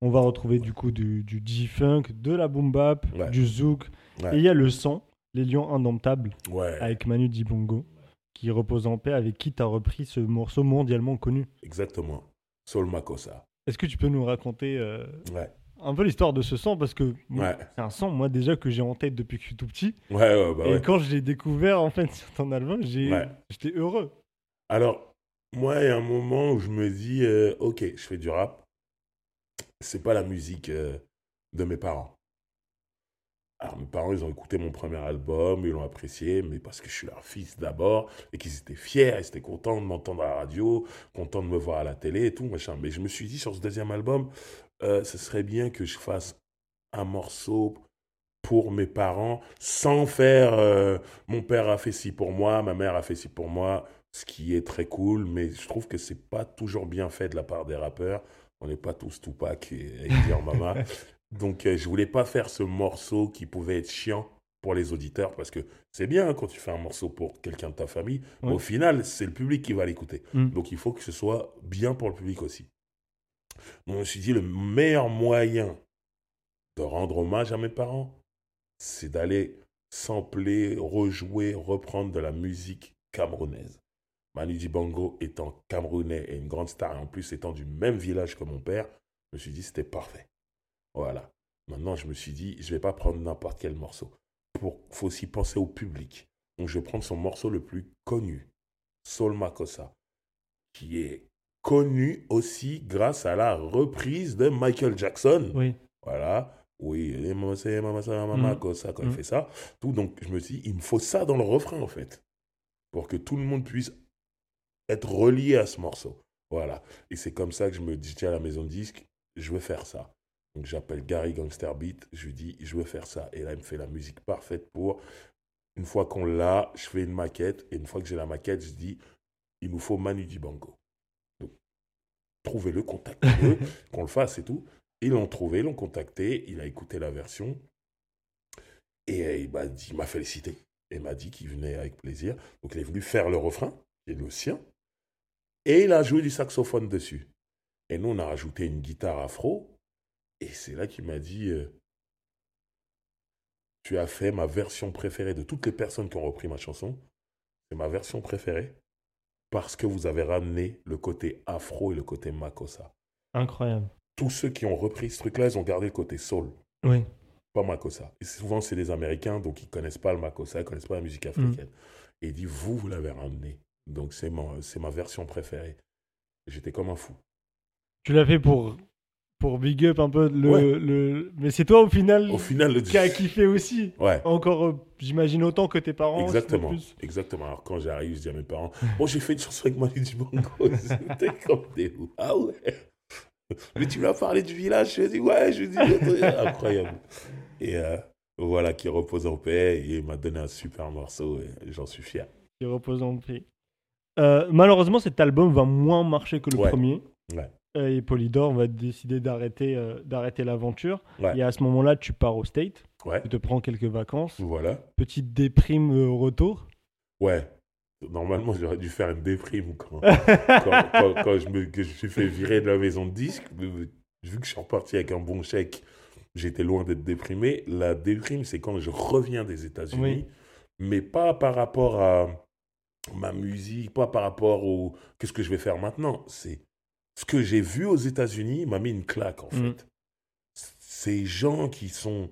On va retrouver du coup du, du G-Funk, de la boom bap, du zouk. Et il y a le son. Les Lions Indomptables avec Manu Dibongo, qui repose en paix, avec qui tu as repris ce morceau mondialement connu. Exactement. Sol Makosa. Est-ce que tu peux nous raconter euh, un peu l'histoire de ce son Parce que c'est un son, moi, déjà, que j'ai en tête depuis que je suis tout petit. Bah Et quand je l'ai découvert, en fait, sur ton album, j'étais heureux. Alors, moi, il y a un moment où je me dis, euh, ok, je fais du rap. C'est pas la musique euh, de mes parents. Alors mes parents, ils ont écouté mon premier album, ils l'ont apprécié, mais parce que je suis leur fils d'abord, et qu'ils étaient fiers, ils étaient contents de m'entendre à la radio, contents de me voir à la télé et tout, machin. Mais je me suis dit, sur ce deuxième album, euh, ce serait bien que je fasse un morceau pour mes parents, sans faire euh, mon père a fait ci pour moi, ma mère a fait ci pour moi, ce qui est très cool, mais je trouve que c'est pas toujours bien fait de la part des rappeurs. On n'est pas tous Tupac et, et Mama. Donc, euh, je voulais pas faire ce morceau qui pouvait être chiant pour les auditeurs parce que c'est bien quand tu fais un morceau pour quelqu'un de ta famille. au final, c'est le public qui va l'écouter. Mm. Donc, il faut que ce soit bien pour le public aussi. Donc, je me suis dit, le meilleur moyen de rendre hommage à mes parents, c'est d'aller sampler, rejouer, reprendre de la musique camerounaise. Manu Dibango étant camerounais et une grande star, et en plus étant du même village que mon père, je me suis dit c'était parfait. Voilà. Maintenant, je me suis dit, je ne vais pas prendre n'importe quel morceau. Il faut aussi penser au public. Donc, je vais prendre son morceau le plus connu, Sol Makossa, qui est connu aussi grâce à la reprise de Michael Jackson. Oui. Voilà. Oui, maman, maman, comme ça, quand il fait ça. Tout, donc, je me suis dit, il me faut ça dans le refrain, en fait. Pour que tout le monde puisse être relié à ce morceau. Voilà. Et c'est comme ça que je me dis, tiens, à la maison de disque, je veux faire ça. Donc j'appelle Gary Gangster Beat, je lui dis, je veux faire ça. Et là, il me fait la musique parfaite pour. Une fois qu'on l'a, je fais une maquette. Et une fois que j'ai la maquette, je dis, il nous faut Manu Dibango. Donc, trouvez-le, contactez-le, qu'on le fasse et tout. Ils l'ont trouvé, ils l'ont contacté, il a écouté la version. Et il m'a dit, il m'a félicité. Et m'a dit qu'il venait avec plaisir. Donc il est venu faire le refrain, qui est le sien. Et il a joué du saxophone dessus. Et nous, on a rajouté une guitare afro. Et c'est là qu'il m'a dit euh, Tu as fait ma version préférée de toutes les personnes qui ont repris ma chanson. C'est ma version préférée parce que vous avez ramené le côté afro et le côté makossa. Incroyable. Tous ceux qui ont repris ce truc-là, ils ont gardé le côté soul. Oui. Pas makossa. Et souvent, c'est des Américains, donc ils ne connaissent pas le makossa, ils ne connaissent pas la musique africaine. Et il dit Vous, vous l'avez ramené. Donc c'est ma version préférée. J'étais comme un fou. Tu l'as fait pour, pour big up un peu le. le... Mais c'est toi au final, au final le... qui a kiffé aussi. Ouais. Encore, euh, j'imagine, autant que tes parents. Exactement. Exactement. Alors quand j'arrive, je dis à mes parents Bon, j'ai fait une chanson avec Manu Dibango. C'était comme des Ah ouais Mais tu m'as parlé du village Je dis Ouais, je dis incroyable. Et euh, voilà, qui repose en paix. Et il m'a donné un super morceau et j'en suis fier. Qui repose en paix. Euh, malheureusement, cet album va moins marcher que le premier. Euh, et Polydor va décider d'arrêter euh, d'arrêter l'aventure. Et à ce moment-là, tu pars au State. Tu te prends quelques vacances. Voilà. Petite déprime au retour. Ouais. Normalement, j'aurais dû faire une déprime quand, quand, je, me, suis fait virer de la maison de disque. Vu que je suis reparti avec un bon chèque, j'étais loin d'être déprimé. La déprime, c'est quand je reviens des États-Unis, mais pas par rapport à ma musique, pas par rapport au qu'est-ce que je vais faire maintenant. C'est ce que j'ai vu aux États-Unis m'a mis une claque en mm. fait. Ces gens qui sont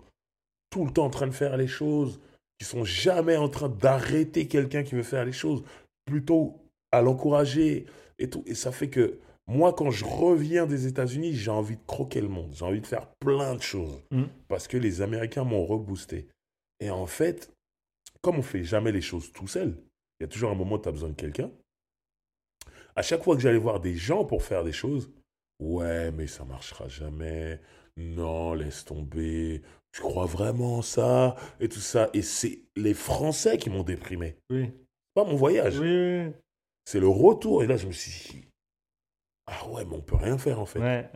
tout le temps en train de faire les choses, qui sont jamais en train d'arrêter quelqu'un qui veut faire les choses, plutôt à l'encourager et tout. Et ça fait que moi, quand je reviens des États-Unis, j'ai envie de croquer le monde. J'ai envie de faire plein de choses. Mm. Parce que les Américains m'ont reboosté. Et en fait, comme on fait jamais les choses tout seul, il y a toujours un moment où tu as besoin de quelqu'un. À chaque fois que j'allais voir des gens pour faire des choses, ouais, mais ça marchera jamais. Non, laisse tomber. Tu crois vraiment ça Et tout ça. Et c'est les Français qui m'ont déprimé. Oui. Pas mon voyage. Oui, C'est le retour. Et là, je me suis dit, ah ouais, mais on peut rien faire en fait. Ouais,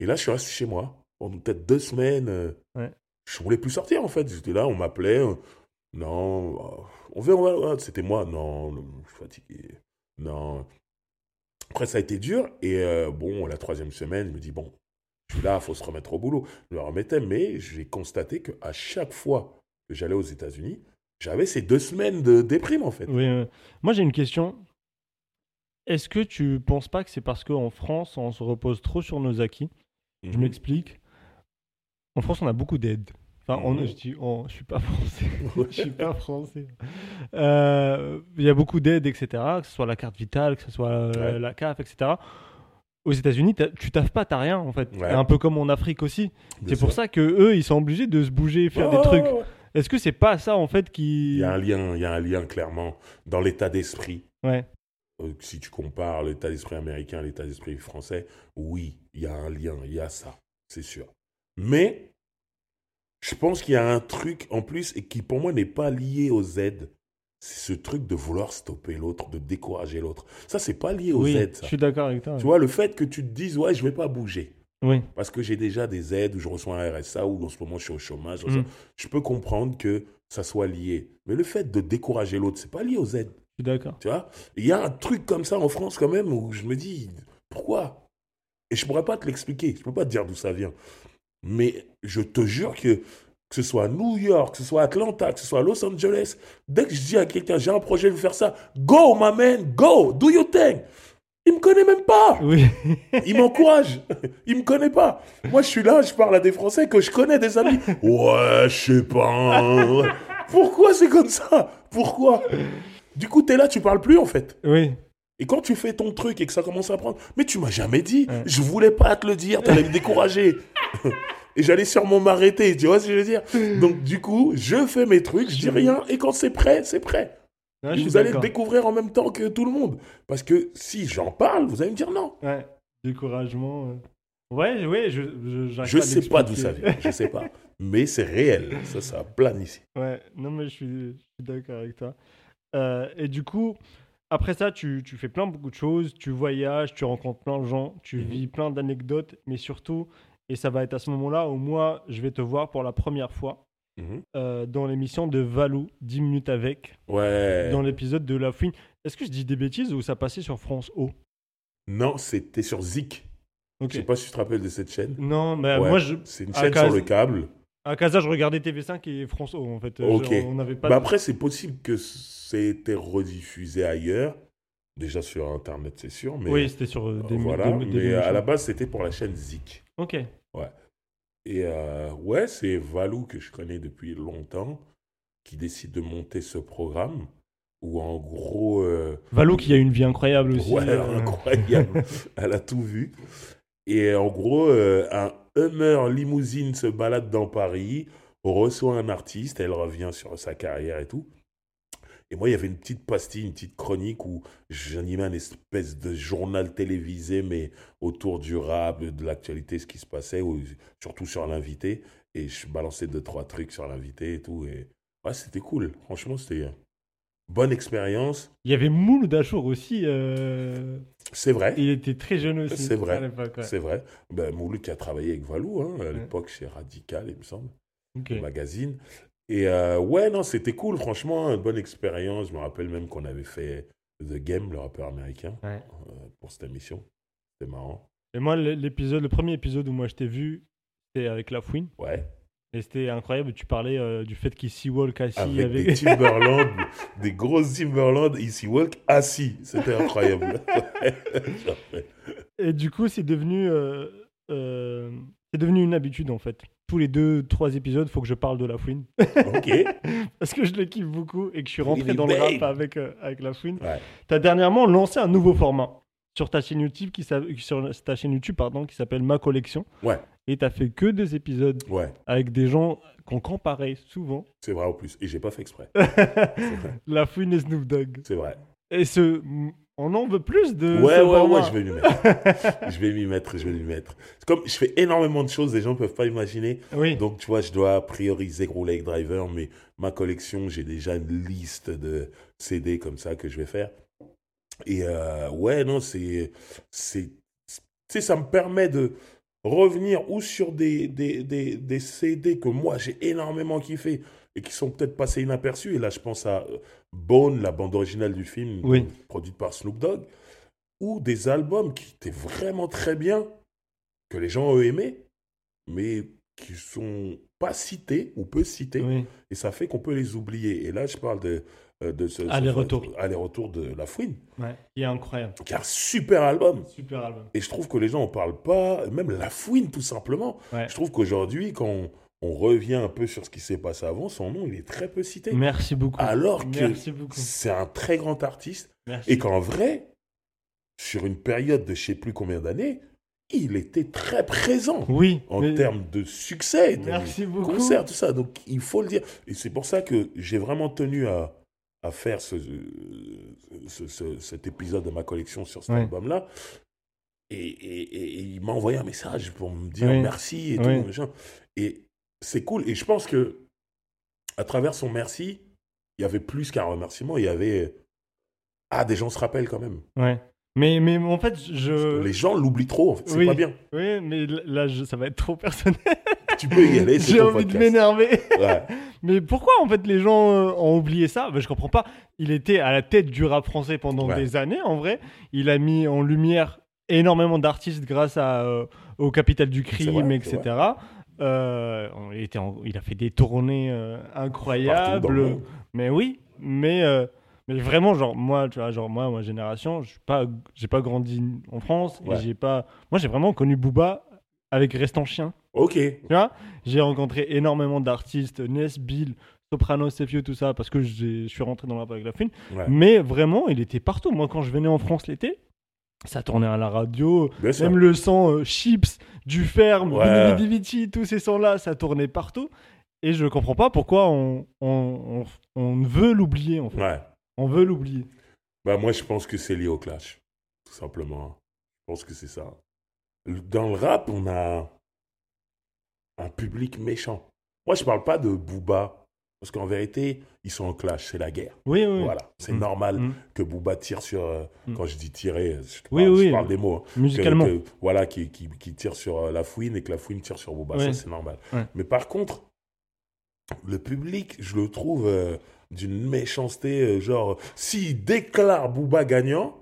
Et là, je suis resté chez moi pendant peut-être deux semaines. Euh, ouais. Je voulais plus sortir en fait. J'étais là, on m'appelait. Non, on verra. C'était moi. Non, je suis fatigué. Non. Après, ça a été dur. Et euh, bon, la troisième semaine, je me dis, bon, je suis là, il faut se remettre au boulot. Je me remettais, mais j'ai constaté qu'à chaque fois que j'allais aux États-Unis, j'avais ces deux semaines de déprime, en fait. Oui, moi, j'ai une question. Est-ce que tu penses pas que c'est parce qu'en France, on se repose trop sur nos acquis? Je mhm. m'explique. En France, on a beaucoup d'aide. Enfin, on, mhm. je, dis, je suis pas français. je suis pas français. Euh, il y a beaucoup d'aides, etc. Que ce soit la carte vitale, que ce soit euh, la CAF, etc. Aux États-Unis, tu taffes pas, t'as rien en fait. Un peu comme en Afrique aussi. C'est pour ça que eux, ils sont obligés de se bouger, faire des trucs. Est-ce que c'est pas ça en fait qui Il y a un lien, il y a un lien clairement dans l'état d'esprit. Ouais. Euh, si tu compares l'état d'esprit américain à l'état d'esprit français, oui, il y a un lien, il y a ça, c'est sûr. Mais je pense qu'il y a un truc en plus et qui pour moi n'est pas lié aux aides. C'est ce truc de vouloir stopper l'autre, de décourager l'autre. Ça, c'est pas lié aux oui, aides. Je suis d'accord avec toi. Tu vois, le fait que tu te dises, ouais, je vais pas bouger. Oui. Parce que j'ai déjà des aides ou je reçois un RSA ou en ce moment je suis au chômage. Mm. Je peux comprendre que ça soit lié. Mais le fait de décourager l'autre, c'est pas lié aux aides. Je suis d'accord. Tu vois? Il y a un truc comme ça en France quand même où je me dis, pourquoi? Et je pourrais pas te l'expliquer. Je peux pas te dire d'où ça vient. Mais je te jure que que ce soit New York, que ce soit Atlanta, que ce soit Los Angeles, dès que je dis à quelqu'un, j'ai un projet de faire ça, go, my man, go, do your thing. Il me connaît même pas. Oui. il m'encourage. Il me connaît pas. Moi, je suis là, je parle à des Français que je connais, des amis. Ouais, je sais pas. Pourquoi c'est comme ça? Pourquoi? Du coup, tu es là, tu parles plus en fait. Oui. Et quand tu fais ton truc et que ça commence à prendre, mais tu m'as jamais dit, je voulais pas te le dire, t'allais me décourager. et j'allais sûrement m'arrêter, tu vois ce que je veux dire? Donc du coup, je fais mes trucs, je dis rien, et quand c'est prêt, c'est prêt. vous allez découvrir en même temps que tout le monde. Parce que si j'en parle, vous allez me dire non. Ouais, découragement. Ouais, ouais, je je, je sais pas d'où ça vient, je sais pas. Mais c'est réel, ça, ça plane ici. Ouais, non mais je suis, d'accord avec toi. Euh, et du coup, après ça, tu, tu, fais plein beaucoup de choses, tu voyages, tu rencontres plein de gens, tu mhm. vis plein d'anecdotes, mais surtout, et ça va être à ce moment-là où moi, je vais te voir pour la première fois mhm. euh, dans l'émission de Valou, 10 minutes avec. Ouais. Dans l'épisode de La Fouine. Est-ce que je dis des bêtises ou ça passait sur France O? Non, c'était sur Zik. Je sais pas si tu te rappelles de cette chaîne. Non, mais moi je. C'est une chaîne sur le câble. À Casa, je regardais TV5 et France O en fait. Ok. on n'avait pas. Bah après, c'est possible que c'était rediffusé ailleurs. Déjà sur Internet, c'est sûr. Mais, oui, c'était sur euh, des Voilà, mais à la base, c'était pour la chaîne Zik. Ok. Ouais. Et euh, ouais, c'est Valou que je connais depuis longtemps qui décide de monter ce programme. Où en gros. Euh, Valou qui a une vie incroyable aussi. Ouais, incroyable. Elle a tout vu. Et en gros, euh, un Hummer limousine se balade dans Paris, reçoit un artiste, elle revient sur sa carrière et tout. Et moi, il y avait une petite pastille, une petite chronique où j'animais un espèce de journal télévisé, mais autour du rap, de l'actualité, ce qui se passait, ou surtout sur l'invité. Et je balançais deux, trois trucs sur l'invité et tout. Et ouais, c'était cool. Franchement, c'était bonne expérience. Il y avait Moule Dachour aussi. Euh, c'est vrai. Il était très jeune aussi. C'est vrai. C'est vrai. Ben, Moule qui a travaillé avec Valou hein, à l'époque chez Radical, il me semble, le magazine. Et euh, ouais, non, c'était cool, franchement, une bonne expérience. Je me rappelle même qu'on avait fait The Game, le rappeur américain, euh, pour cette émission. C'était marrant. Et moi, l'épisode, le premier épisode où moi je t'ai vu, c'était avec La Fouine. Ouais. Et c'était incroyable, tu parlais euh, du fait qu'il walk assis avec, avec... des Timberland, des grosses Timberland, il walk assis. C'était incroyable. et du coup, c'est devenu, euh, euh, c'est devenu une habitude en fait. Tous les deux, trois épisodes, il faut que je parle de la fouine. Ok. Parce que je le kiffe beaucoup et que je suis rentré dans le rap avec, avec la fouine. Tu as dernièrement lancé un nouveau format sur ta chaîne YouTube qui, sur ta chaîne YouTube pardon qui s'appelle Ma Collection. Ouais. Et t'as fait que deux épisodes ouais. avec des gens qu'on comparait souvent. C'est vrai en plus. Et j'ai pas fait exprès. La fouine et Snoop Dogg. C'est vrai. Et ce, on en veut plus de. Ouais, ouais, ouais, je vais m'y mettre. je vais m'y mettre, je vais m'y mettre. Comme je fais énormément de choses, les gens peuvent pas imaginer. Oui. Donc, tu vois, je dois prioriser Gros Lake Driver, mais ma collection, j'ai déjà une liste de CD comme ça que je vais faire. Et euh, ouais, non, c'est. Tu sais, ça me permet de revenir ou sur des, des, des, des CD que moi j'ai énormément kiffé et qui sont peut-être passés inaperçus. Et là, je pense à euh, Bone, la bande originale du film, produite par Snoop Dogg, ou des albums qui étaient vraiment très bien, que les gens ont aimé, mais qui sont pas cités ou peu cités. Et ça fait qu'on peut les oublier. Et là, je parle de de ce aller-retour aller-retour de La Fouine. Ouais, il est incroyable. Qui est un super album. Super album. Et je trouve que les gens en parlent pas, même La Fouine tout simplement. Je trouve qu'aujourd'hui quand on, revient un peu sur ce qui s'est passé avant, son nom il est très peu cité. Merci beaucoup. Alors que c'est un très grand artiste et qu'en vrai sur une période de je sais plus combien d'années, il était très présent oui, en termes de succès, de Merci beaucoup. concerts, tout ça. Donc il faut le dire. Et c'est pour ça que j'ai vraiment tenu à, à faire ce, ce, cet épisode de ma collection sur cet album-là. Et, et, il m'a envoyé un message pour me dire merci et tout. Et c'est cool. Et je pense que à travers son merci, il y avait plus qu'un remerciement. Il y avait ah des gens se rappellent quand même. Ouais. Mais, mais en fait, je. Les gens l'oublient trop, en fait. c'est pas bien. Oui, mais là, ça va être trop personnel. Tu peux y aller, J'ai envie de m'énerver. mais pourquoi, en fait, les gens euh, ont oublié ça? Ben, Je comprends pas. Il était à la tête du rap français pendant des années, en vrai. Il a mis en lumière énormément d'artistes grâce à, euh, au Capital du Crime, etc. Euh, il, était il a fait des tournées incroyables. Mais oui, mais mais vraiment, genre, moi, tu vois, genre, moi, ma génération, je suis pas, j'ai pas grandi en France. Et j'ai pas... Moi, j'ai vraiment connu Booba avec Restant Chien. Ok. Tu vois J'ai rencontré énormément d'artistes, Nesbill, Soprano, Sefio, tout ça, parce que je suis rentré dans rap avec la fouine. Mais vraiment, il était partout. Moi, quand je venais en France l'été, ça tournait à la radio. même le son Chips, du ferme, ouais. tous ces sons-là, ça tournait partout. Et je comprends pas pourquoi on, on, on, veut l'oublier, en fait. On veut l'oublier. Bah, moi, je pense que c'est lié au clash, tout simplement. Je pense que c'est ça. Dans le rap, on a un public méchant. Moi, je parle pas de Booba, parce qu'en vérité, ils sont en clash, c'est la guerre. Oui, oui. Voilà, c'est mm. normal mm. que Booba tire sur. Euh, mm. Quand je dis tirer, je, parle, je parle des mots. Hein. Musicalement. voilà, qui, qui, qui, tire sur euh, la fouine et que la fouine tire sur Booba. Ça, c'est normal. Mais par contre, le public, je le trouve euh, d'une méchanceté. genre, s'il déclare Booba gagnant,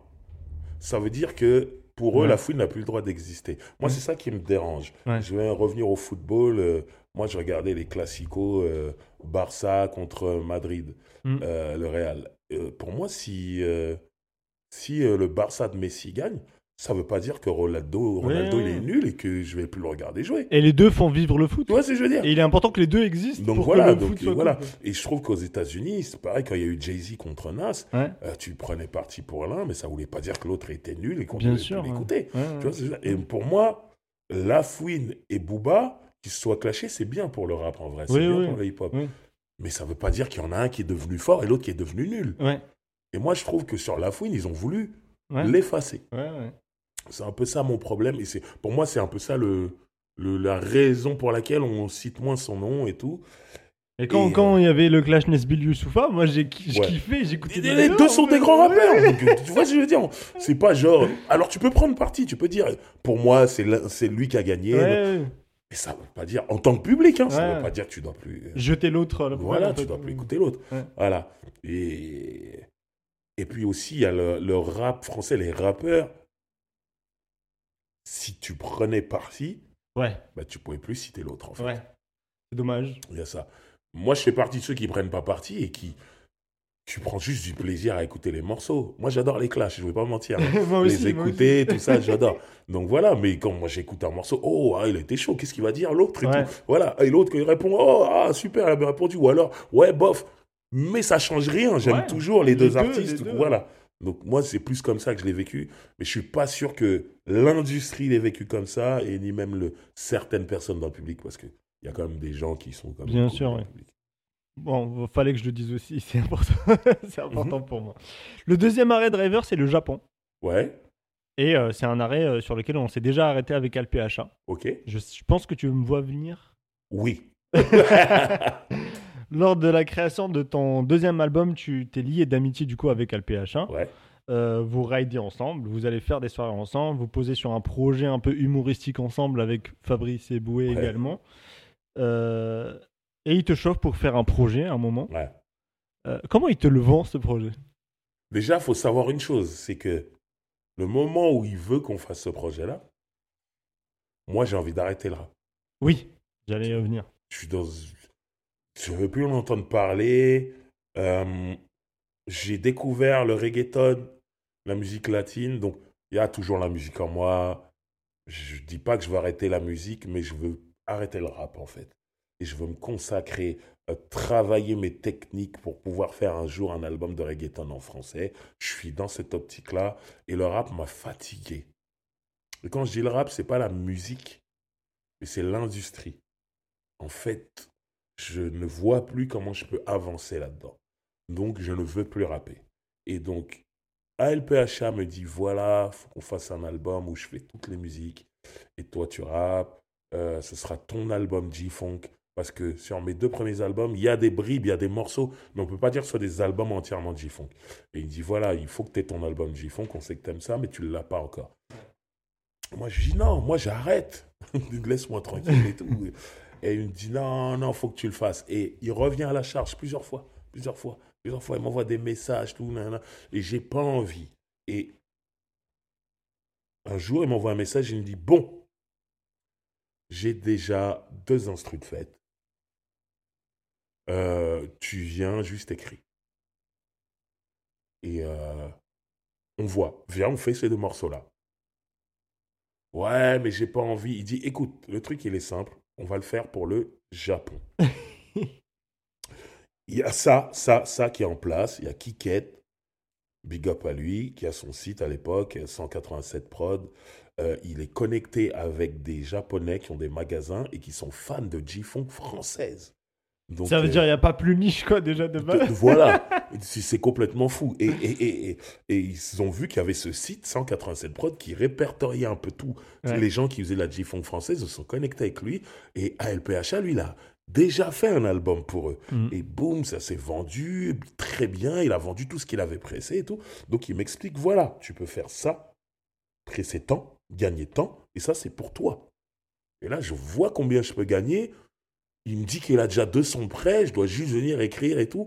ça veut dire que pour eux, la fouine n'a plus le droit d'exister. Moi, c'est ça qui me dérange. Je vais revenir au football. Euh, moi, je regardais les classicos euh, Barça contre Madrid, mm. euh, le Real. pour moi, si, si le Barça de Messi gagne, ça veut pas dire que Ronaldo, Ronaldo il est nul et que je vais plus le regarder jouer. Et les deux font vivre le foot. Tu vois ce que je veux dire? Et il est important que les deux existent. Donc voilà, donc, voilà. Et je trouve qu'aux États-Unis, c'est pareil, quand il y a eu Jay-Z contre Nas, euh, tu prenais parti pour l'un, mais ça voulait pas dire que l'autre était nul et qu'on devait l'écouter. et pour moi, La Fouine et Booba, qu'ils se soient clashés, c'est bien pour le rap en vrai. C'est bien pour le hip-hop. Mais ça veut pas dire qu'il y en a un qui est devenu fort et l'autre qui est devenu nul. Et moi, je trouve que sur La Fouine, ils ont voulu l'effacer. C'est un peu ça mon problème. Et c'est, pour moi, c'est un peu ça le, le, la raison pour laquelle on cite moins son nom et tout. Et quand, quand euh, il y avait le clash Nesbill Youssoufa, moi j'ai kiffé, j'écoutais des Les deux sont des grands rappeurs. Euh, tu vois ce que je veux dire C'est pas genre. Alors tu peux prendre parti, tu peux dire, pour moi, c'est, c'est lui qui a gagné. Mais ça veut pas dire, en tant que public, hein, ça veut pas dire que tu dois plus. Euh, Jeter l'autre. Voilà, tu dois plus écouter l'autre. Voilà. Et, et puis aussi, il y a le, le rap français, les rappeurs si tu prenais parti, ouais. bah, tu pouvais plus citer l'autre, en fait. Ouais. C'est dommage. Il y a ça. Moi, je fais partie de ceux qui prennent pas parti et qui. Tu prends juste du plaisir à écouter les morceaux. Moi, j'adore les clashs, je ne vais pas mentir. Hein. les écouter, tout ça, j'adore. Donc voilà, mais quand moi j'écoute un morceau, oh, ah, il a été chaud, qu'est-ce qu'il va dire l'autre et tout. Voilà, et l'autre, il répond, oh, ah, super, il a bien répondu. Ou alors, ouais, bof. Mais ça change rien, j'aime toujours les, deux, artistes. Voilà. Donc moi, c'est plus comme ça que je l'ai vécu. Mais je suis pas sûr que l'industrie l'ait vécu comme ça, et ni même le, certaines personnes dans le public, parce qu'il y a quand même des gens qui sont comme Bien sûr, oui. Bon, il fallait que je le dise aussi, c'est important, c'est important mhm. pour moi. Le deuxième arrêt driver, c'est le Japon. Ouais. Et euh, c'est un arrêt euh, sur lequel on s'est déjà arrêté avec LPHA. Ok. Je, je pense que tu me vois venir? Oui. Lors de la création de ton deuxième album, tu t'es lié d'amitié du coup avec LPH1. Ouais. Euh, vous ridez ensemble, vous allez faire des soirées ensemble, vous posez sur un projet un peu humoristique ensemble avec Fabrice Eboué également. Euh, et il te chauffe pour faire un projet à un moment. Ouais. Euh, comment il te le vend ce projet? Déjà, il faut savoir une chose, c'est que le moment où il veut qu'on fasse ce projet-là, moi j'ai envie d'arrêter là. Oui, j'allais y revenir. Je suis dans, je ne veux plus en entendre parler. Euh, j'ai découvert le reggaeton, la musique latine. Donc, il y a toujours la musique en moi. Je ne dis pas que je veux arrêter la musique, mais je veux arrêter le rap, en fait. Et je veux me consacrer, à travailler mes techniques pour pouvoir faire un jour un album de reggaeton en français. Je suis dans cette optique-là. Et le rap m'a fatigué. Et quand je dis le rap, c'est pas la musique, mais c'est l'industrie. En fait, je ne vois plus comment je peux avancer là-dedans. Donc, je ne veux plus rapper. Et donc, ALPHA me dit voilà, faut qu'on fasse un album où je fais toutes les musiques et toi tu rappes. Euh, ce sera ton album G-Funk. Parce que sur mes deux premiers albums, il y a des bribes, il y a des morceaux, mais on ne peut pas dire que ce soit des albums entièrement G-Funk. Et il dit voilà, il faut que tu aies ton album G-Funk, on sait que tu aimes ça, mais tu ne l'as pas encore. Moi, je dis non, moi j'arrête. Laisse-moi tranquille et tout. Et il me dit non, non, faut que tu le fasses. Et il revient à la charge plusieurs fois, plusieurs fois, plusieurs fois. Il m'envoie des messages, tout, nan, et j'ai pas envie. Et un jour, il m'envoie un message, il me dit bon, j'ai déjà deux instrus de fête. Euh, tu viens juste écrire. Et euh, on voit, viens, on fait ces deux morceaux-là. Ouais, mais j'ai pas envie. Il dit, écoute, le truc, il est simple on va le faire pour le Japon. Il y a ça, ça, ça qui est en place. Il y a Kiket, big up à lui, qui a son site à l'époque, 187 prod. Euh, il est connecté avec des Japonais qui ont des magasins et qui sont fans de G-Funk française. Donc, ça veut dire qu'il n'y a pas plus niche, quoi, déjà de base. voilà, c'est complètement fou. Et, et, et, et, ils ont vu qu'il y avait ce site 187 prod qui répertoriait un peu tout. Les gens qui faisaient la G-Funk française se sont connectés avec lui. Et ALPHA, lui, là, déjà fait un album pour eux. Mm. Et boum, ça s'est vendu très bien. Il a vendu tout ce qu'il avait pressé et tout. Donc il m'explique voilà, tu peux faire ça, presser tant, gagner tant, et ça c'est pour toi. Et là, je vois combien je peux gagner. Il me dit qu'il a déjà 200 prêts, je dois juste venir écrire et tout.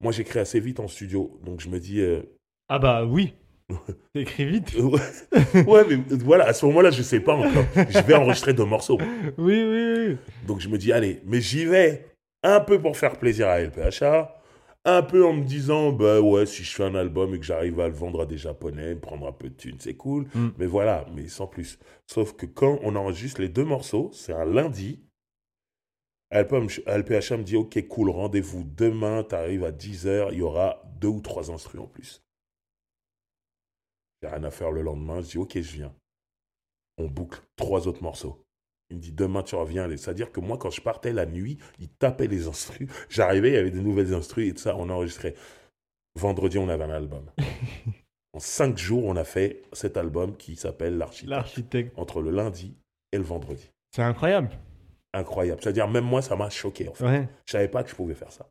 Moi, j'écris assez vite en studio, donc je me dis. Euh, ah bah oui. T'écris vite. ouais, mais voilà, à ce moment-là, je sais pas encore. Je vais enregistrer deux morceaux. Oui, oui, oui. Donc je me dis, allez, mais j'y vais un peu pour faire plaisir à LPHA, un peu en me disant, bah ouais, si je fais un album et que j'arrive à le vendre à des Japonais, prendre un peu de thunes, c'est cool. Mm. Mais voilà, mais sans plus. Sauf que quand on enregistre les deux morceaux, c'est un lundi. LPHA me dit, ok, cool, rendez-vous demain, t'arrives à 10h, il y aura deux ou trois instruments en plus. J'ai rien à faire le lendemain. Je dis, ok, je viens. On boucle trois autres morceaux. Il me dit, demain, tu reviens. C'est-à-dire que moi, quand je partais la nuit, il tapait les instrus. J'arrivais, il y avait des nouvelles instrus et tout ça. On enregistrait. Vendredi, on avait un album. en cinq jours, on a fait cet album qui s'appelle L'Architecte. L'Architecte. Entre le lundi et le vendredi. C'est incroyable. Incroyable. C'est-à-dire, même moi, ça m'a choqué. En fait. Ouais. Je savais pas que je pouvais faire ça.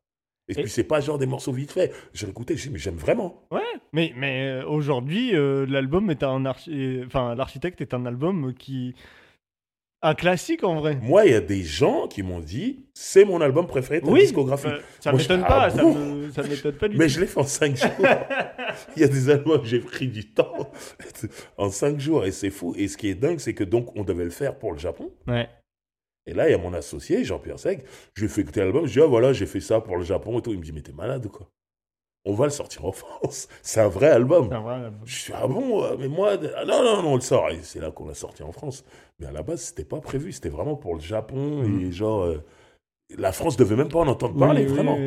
Et, puis, c'est pas genre des morceaux vite faits. J'ai écouté, j'ai mais j'aime vraiment. Ouais, mais, mais euh, aujourd'hui, euh, l'album est un enfin, l'architecte est un album qui. Un classique en vrai. Moi, il y a des gens qui m'ont dit c'est mon album préféré de ta discographie. Euh, ça m'étonne pas, ah ça, m'étonne pas du Mais je l'ai fait en 5 jours. il y a des albums, j'ai pris du temps en 5 jours et c'est fou. Et ce qui est dingue, c'est que donc on devait le faire pour le Japon. Ouais. Et là, il y a mon associé, Jean-Pierre Seg. Je lui ai fait écouter l'album. Je lui ai dit, ah voilà, j'ai fait ça pour le Japon et tout. Il me dit, mais t'es malade ou quoi On va le sortir en France. C'est un vrai album. Un vrai album. Je suis, ah bon, euh, mais moi, ah non, non, non, on le sort. Et c'est là qu'on l'a sorti en France. Mais à la base, c'était pas prévu. C'était vraiment pour le Japon. Et mhm. genre, euh, la France devait même pas en entendre parler, vraiment.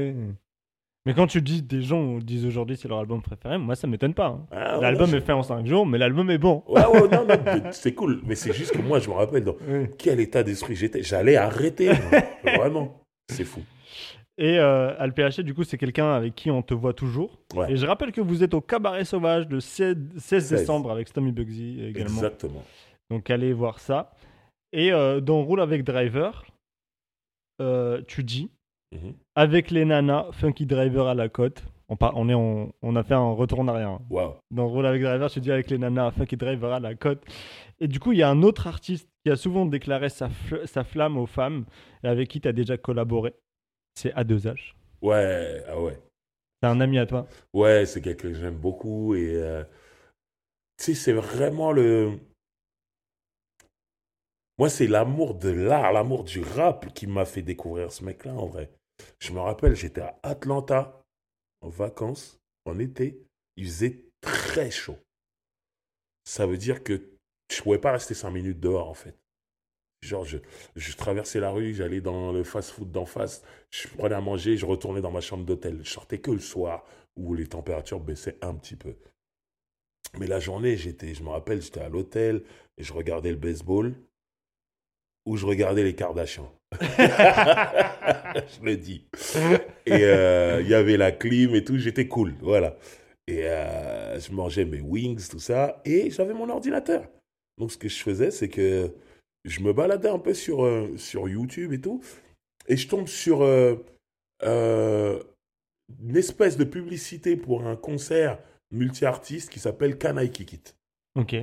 Mais quand tu dis des gens disent aujourd'hui c'est leur album préféré, moi ça m'étonne pas. Hein. Ah, l'album est fait en 5 jours, mais l'album est bon. Ouais, ouais, non, non, c'est cool. Mais c'est juste que moi je me rappelle dans quel état d'esprit j'étais. J'allais arrêter. Vraiment. C'est fou. Et euh, Alph, du coup, c'est quelqu'un avec qui on te voit toujours. Et je rappelle que vous êtes au Cabaret Sauvage le 16, décembre avec Stommy Bugsy également. Exactement. Donc allez voir ça. Et euh, dans Roule avec Driver, euh, tu dis Mhm. Avec les nanas, Funky Driver à la côte. On, on, est on a fait un retour en arrière. Wow. Dans Roll avec Driver, je dis avec les nanas, Funky Driver à la côte. Et du coup, il y a un autre artiste qui a souvent déclaré sa, sa flamme aux femmes et avec qui tu as déjà collaboré. C'est A2H. Ouais, ah ouais. C'est un ami à toi? Ouais, c'est quelqu'un que j'aime beaucoup. Et euh, tu sais, c'est vraiment le. Moi, c'est l'amour de l'art, l'amour du rap qui m'a fait découvrir ce mec-là, en vrai. Je me rappelle, j'étais à Atlanta, en vacances, en été. Il faisait très chaud. Ça veut dire que je ne pouvais pas rester cinq minutes dehors, en fait. Genre, je, traversais la rue, j'allais dans le fast-food d'en face, je prenais à manger, je retournais dans ma chambre d'hôtel. Je sortais que le soir, où les températures baissaient un petit peu. Mais la journée, j'étais, je me rappelle, j'étais à l'hôtel et je regardais le baseball ou je regardais les Kardashians. je le dis. Et euh, il y avait la clim et tout, j'étais cool, voilà. Et euh, je mangeais mes wings, tout ça, et j'avais mon ordinateur. Donc ce que je faisais, c'est que je me baladais un peu sur, euh, sur YouTube et tout, et je tombe sur une espèce de publicité pour un concert multi-artiste qui s'appelle Can I Kick. Ok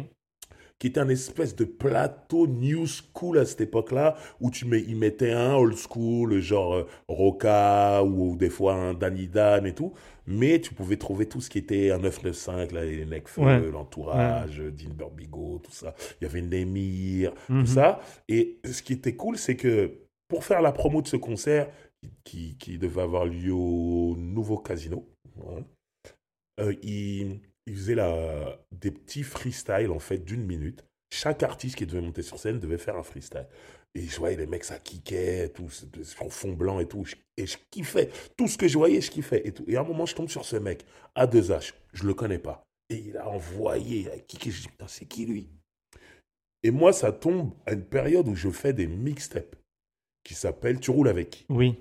qui était un espèce de plateau new school à cette époque-là, où tu mets, ils mettaient un old school, genre euh, Roca, ou, des fois un Danny Dan et tout, mais tu pouvais trouver tout ce qui était un 995, là, les Necfeu, l'entourage, ouais. Dean Burbigo, tout ça. Il y avait Nemir, tout mhm. ça. Et ce qui était cool, c'est que pour faire la promo de ce concert, qui, qui devait avoir lieu au nouveau casino, euh, il il faisait la, des petits freestyles en fait d'une minute chaque artiste qui devait monter sur scène devait faire un freestyle. Et je voyais les mecs, ça kickait, tout, sur fond blanc et tout. Et je kiffais. Tout ce que je voyais, je kiffais. Et, tout. et à un moment, je tombe sur ce mec, à 2H. Je le connais pas. Et il a envoyé, il a kické. Je dis, putain, c'est qui lui? Et moi, ça tombe à une période où je fais des mixtapes qui s'appellent Tu roules avec Oui.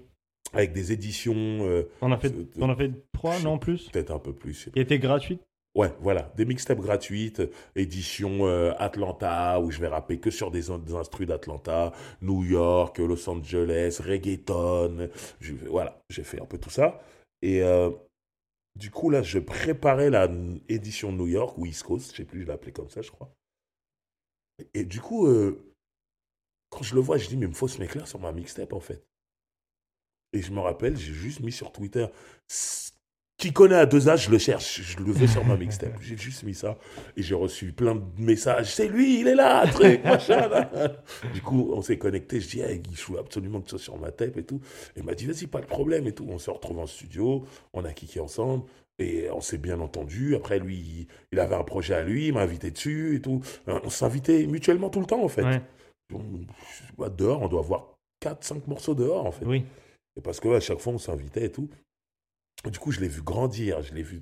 Avec des éditions. Euh, on, a fait, on a fait trois, non plus? Peut-être un peu plus. Qui étaient gratuites? Ouais, voilà, des mixtapes gratuites, édition euh, Atlanta, où je vais rapper que sur des, des instrus d'Atlanta, New York, Los Angeles, reggaeton. voilà, j'ai fait un peu tout ça. Et euh, du coup, là, je préparais la édition New York ou East Coast, je sais plus, je l'appelais comme ça, je crois. Et du coup, euh, quand je le vois, je dis, mais il me faut ce mec-là sur ma mixtape, en fait. Et je me rappelle, j'ai juste mis sur Twitter qui connaît à deux âges, je le cherche, je le veux sur ma mixtape. J'ai juste mis ça et j'ai reçu plein de messages. C'est lui, il est là, truc, machin. Du coup, on s'est connecté. Je dis, hey, il faut absolument que tu sois sur ma tape et tout. Et il m'a dit, vas-y, pas de problème et tout. On s'est retrouvés en studio, on a kické ensemble et on s'est bien entendu. Après, lui, il avait un projet à lui, il m'a invité dessus et tout. On s'invitait mutuellement tout le temps, en fait. dehors, on doit avoir 4-5 morceaux dehors, en fait. Oui. Et parce qu'à chaque fois, on s'invitait et tout. Du coup, je l'ai vu grandir, je l'ai vu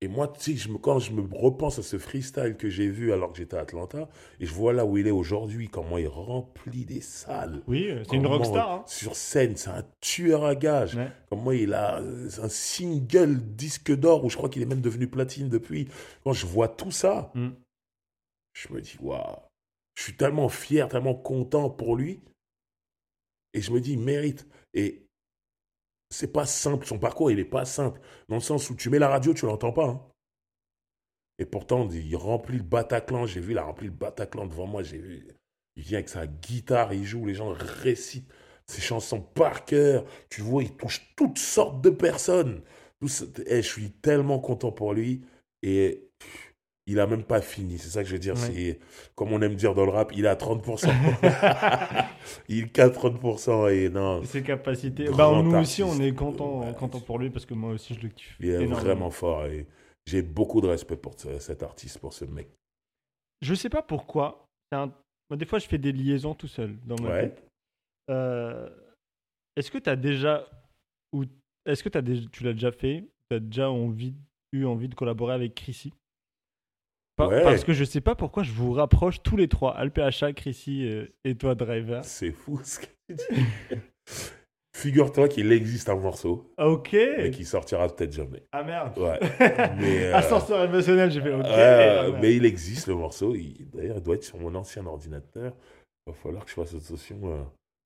Et moi, tu sais, quand je me repense à ce freestyle que j'ai vu alors que j'étais à Atlanta, et je vois là où il est aujourd'hui, comment il remplit des salles. Oui, c'est une rockstar. Hein. Sur scène, c'est un tueur à gage. Comment il a euh, un single disque d'or, où je crois qu'il est même devenu platine depuis. Quand je vois tout ça, mm. je me dis, waouh, je suis tellement fier, tellement content pour lui. Et je me dis, il mérite. Et c'est pas simple. Son parcours, il n'est pas simple. Dans le sens où tu mets la radio, tu l'entends pas. Hein. Et pourtant, il remplit le Bataclan. J'ai vu, il a rempli le Bataclan devant moi. J'ai vu, il vient avec sa guitare, il joue, les gens récitent ses chansons par cœur. Tu vois, il touche toutes sortes de personnes. Et je suis tellement content pour lui. Et il a même pas fini. C'est ça que je veux dire. C'est comme on aime dire dans le rap, il a 30%. il a 30% et non. Ses capacités. Bah, nous aussi, on est content, content pour lui parce que moi aussi, je le kiffe. Il est vraiment fort et j'ai beaucoup de respect pour cet artiste, pour ce mec. Je sais pas pourquoi. Des fois, je fais des liaisons tout seul dans ma ouais. tête. Euh, est-ce que tu as déjà ou est-ce que as déjà... tu l'as déjà fait? Tu as déjà envie, eu envie de collaborer avec Chrissy? Parce que je sais pas pourquoi je vous rapproche tous les trois, Alpha, Chrissy euh, et toi, Driver. C'est fou ce que tu dis. Figure-toi qu'il existe un morceau. Ok. Mais qui sortira peut-être jamais. Ah merde. Ouais. mais, euh, Ascenseur émotionnel, j'ai fait ok. mais il existe le morceau. D'ailleurs, il doit être sur mon ancien ordinateur. Il va falloir que je fasse attention à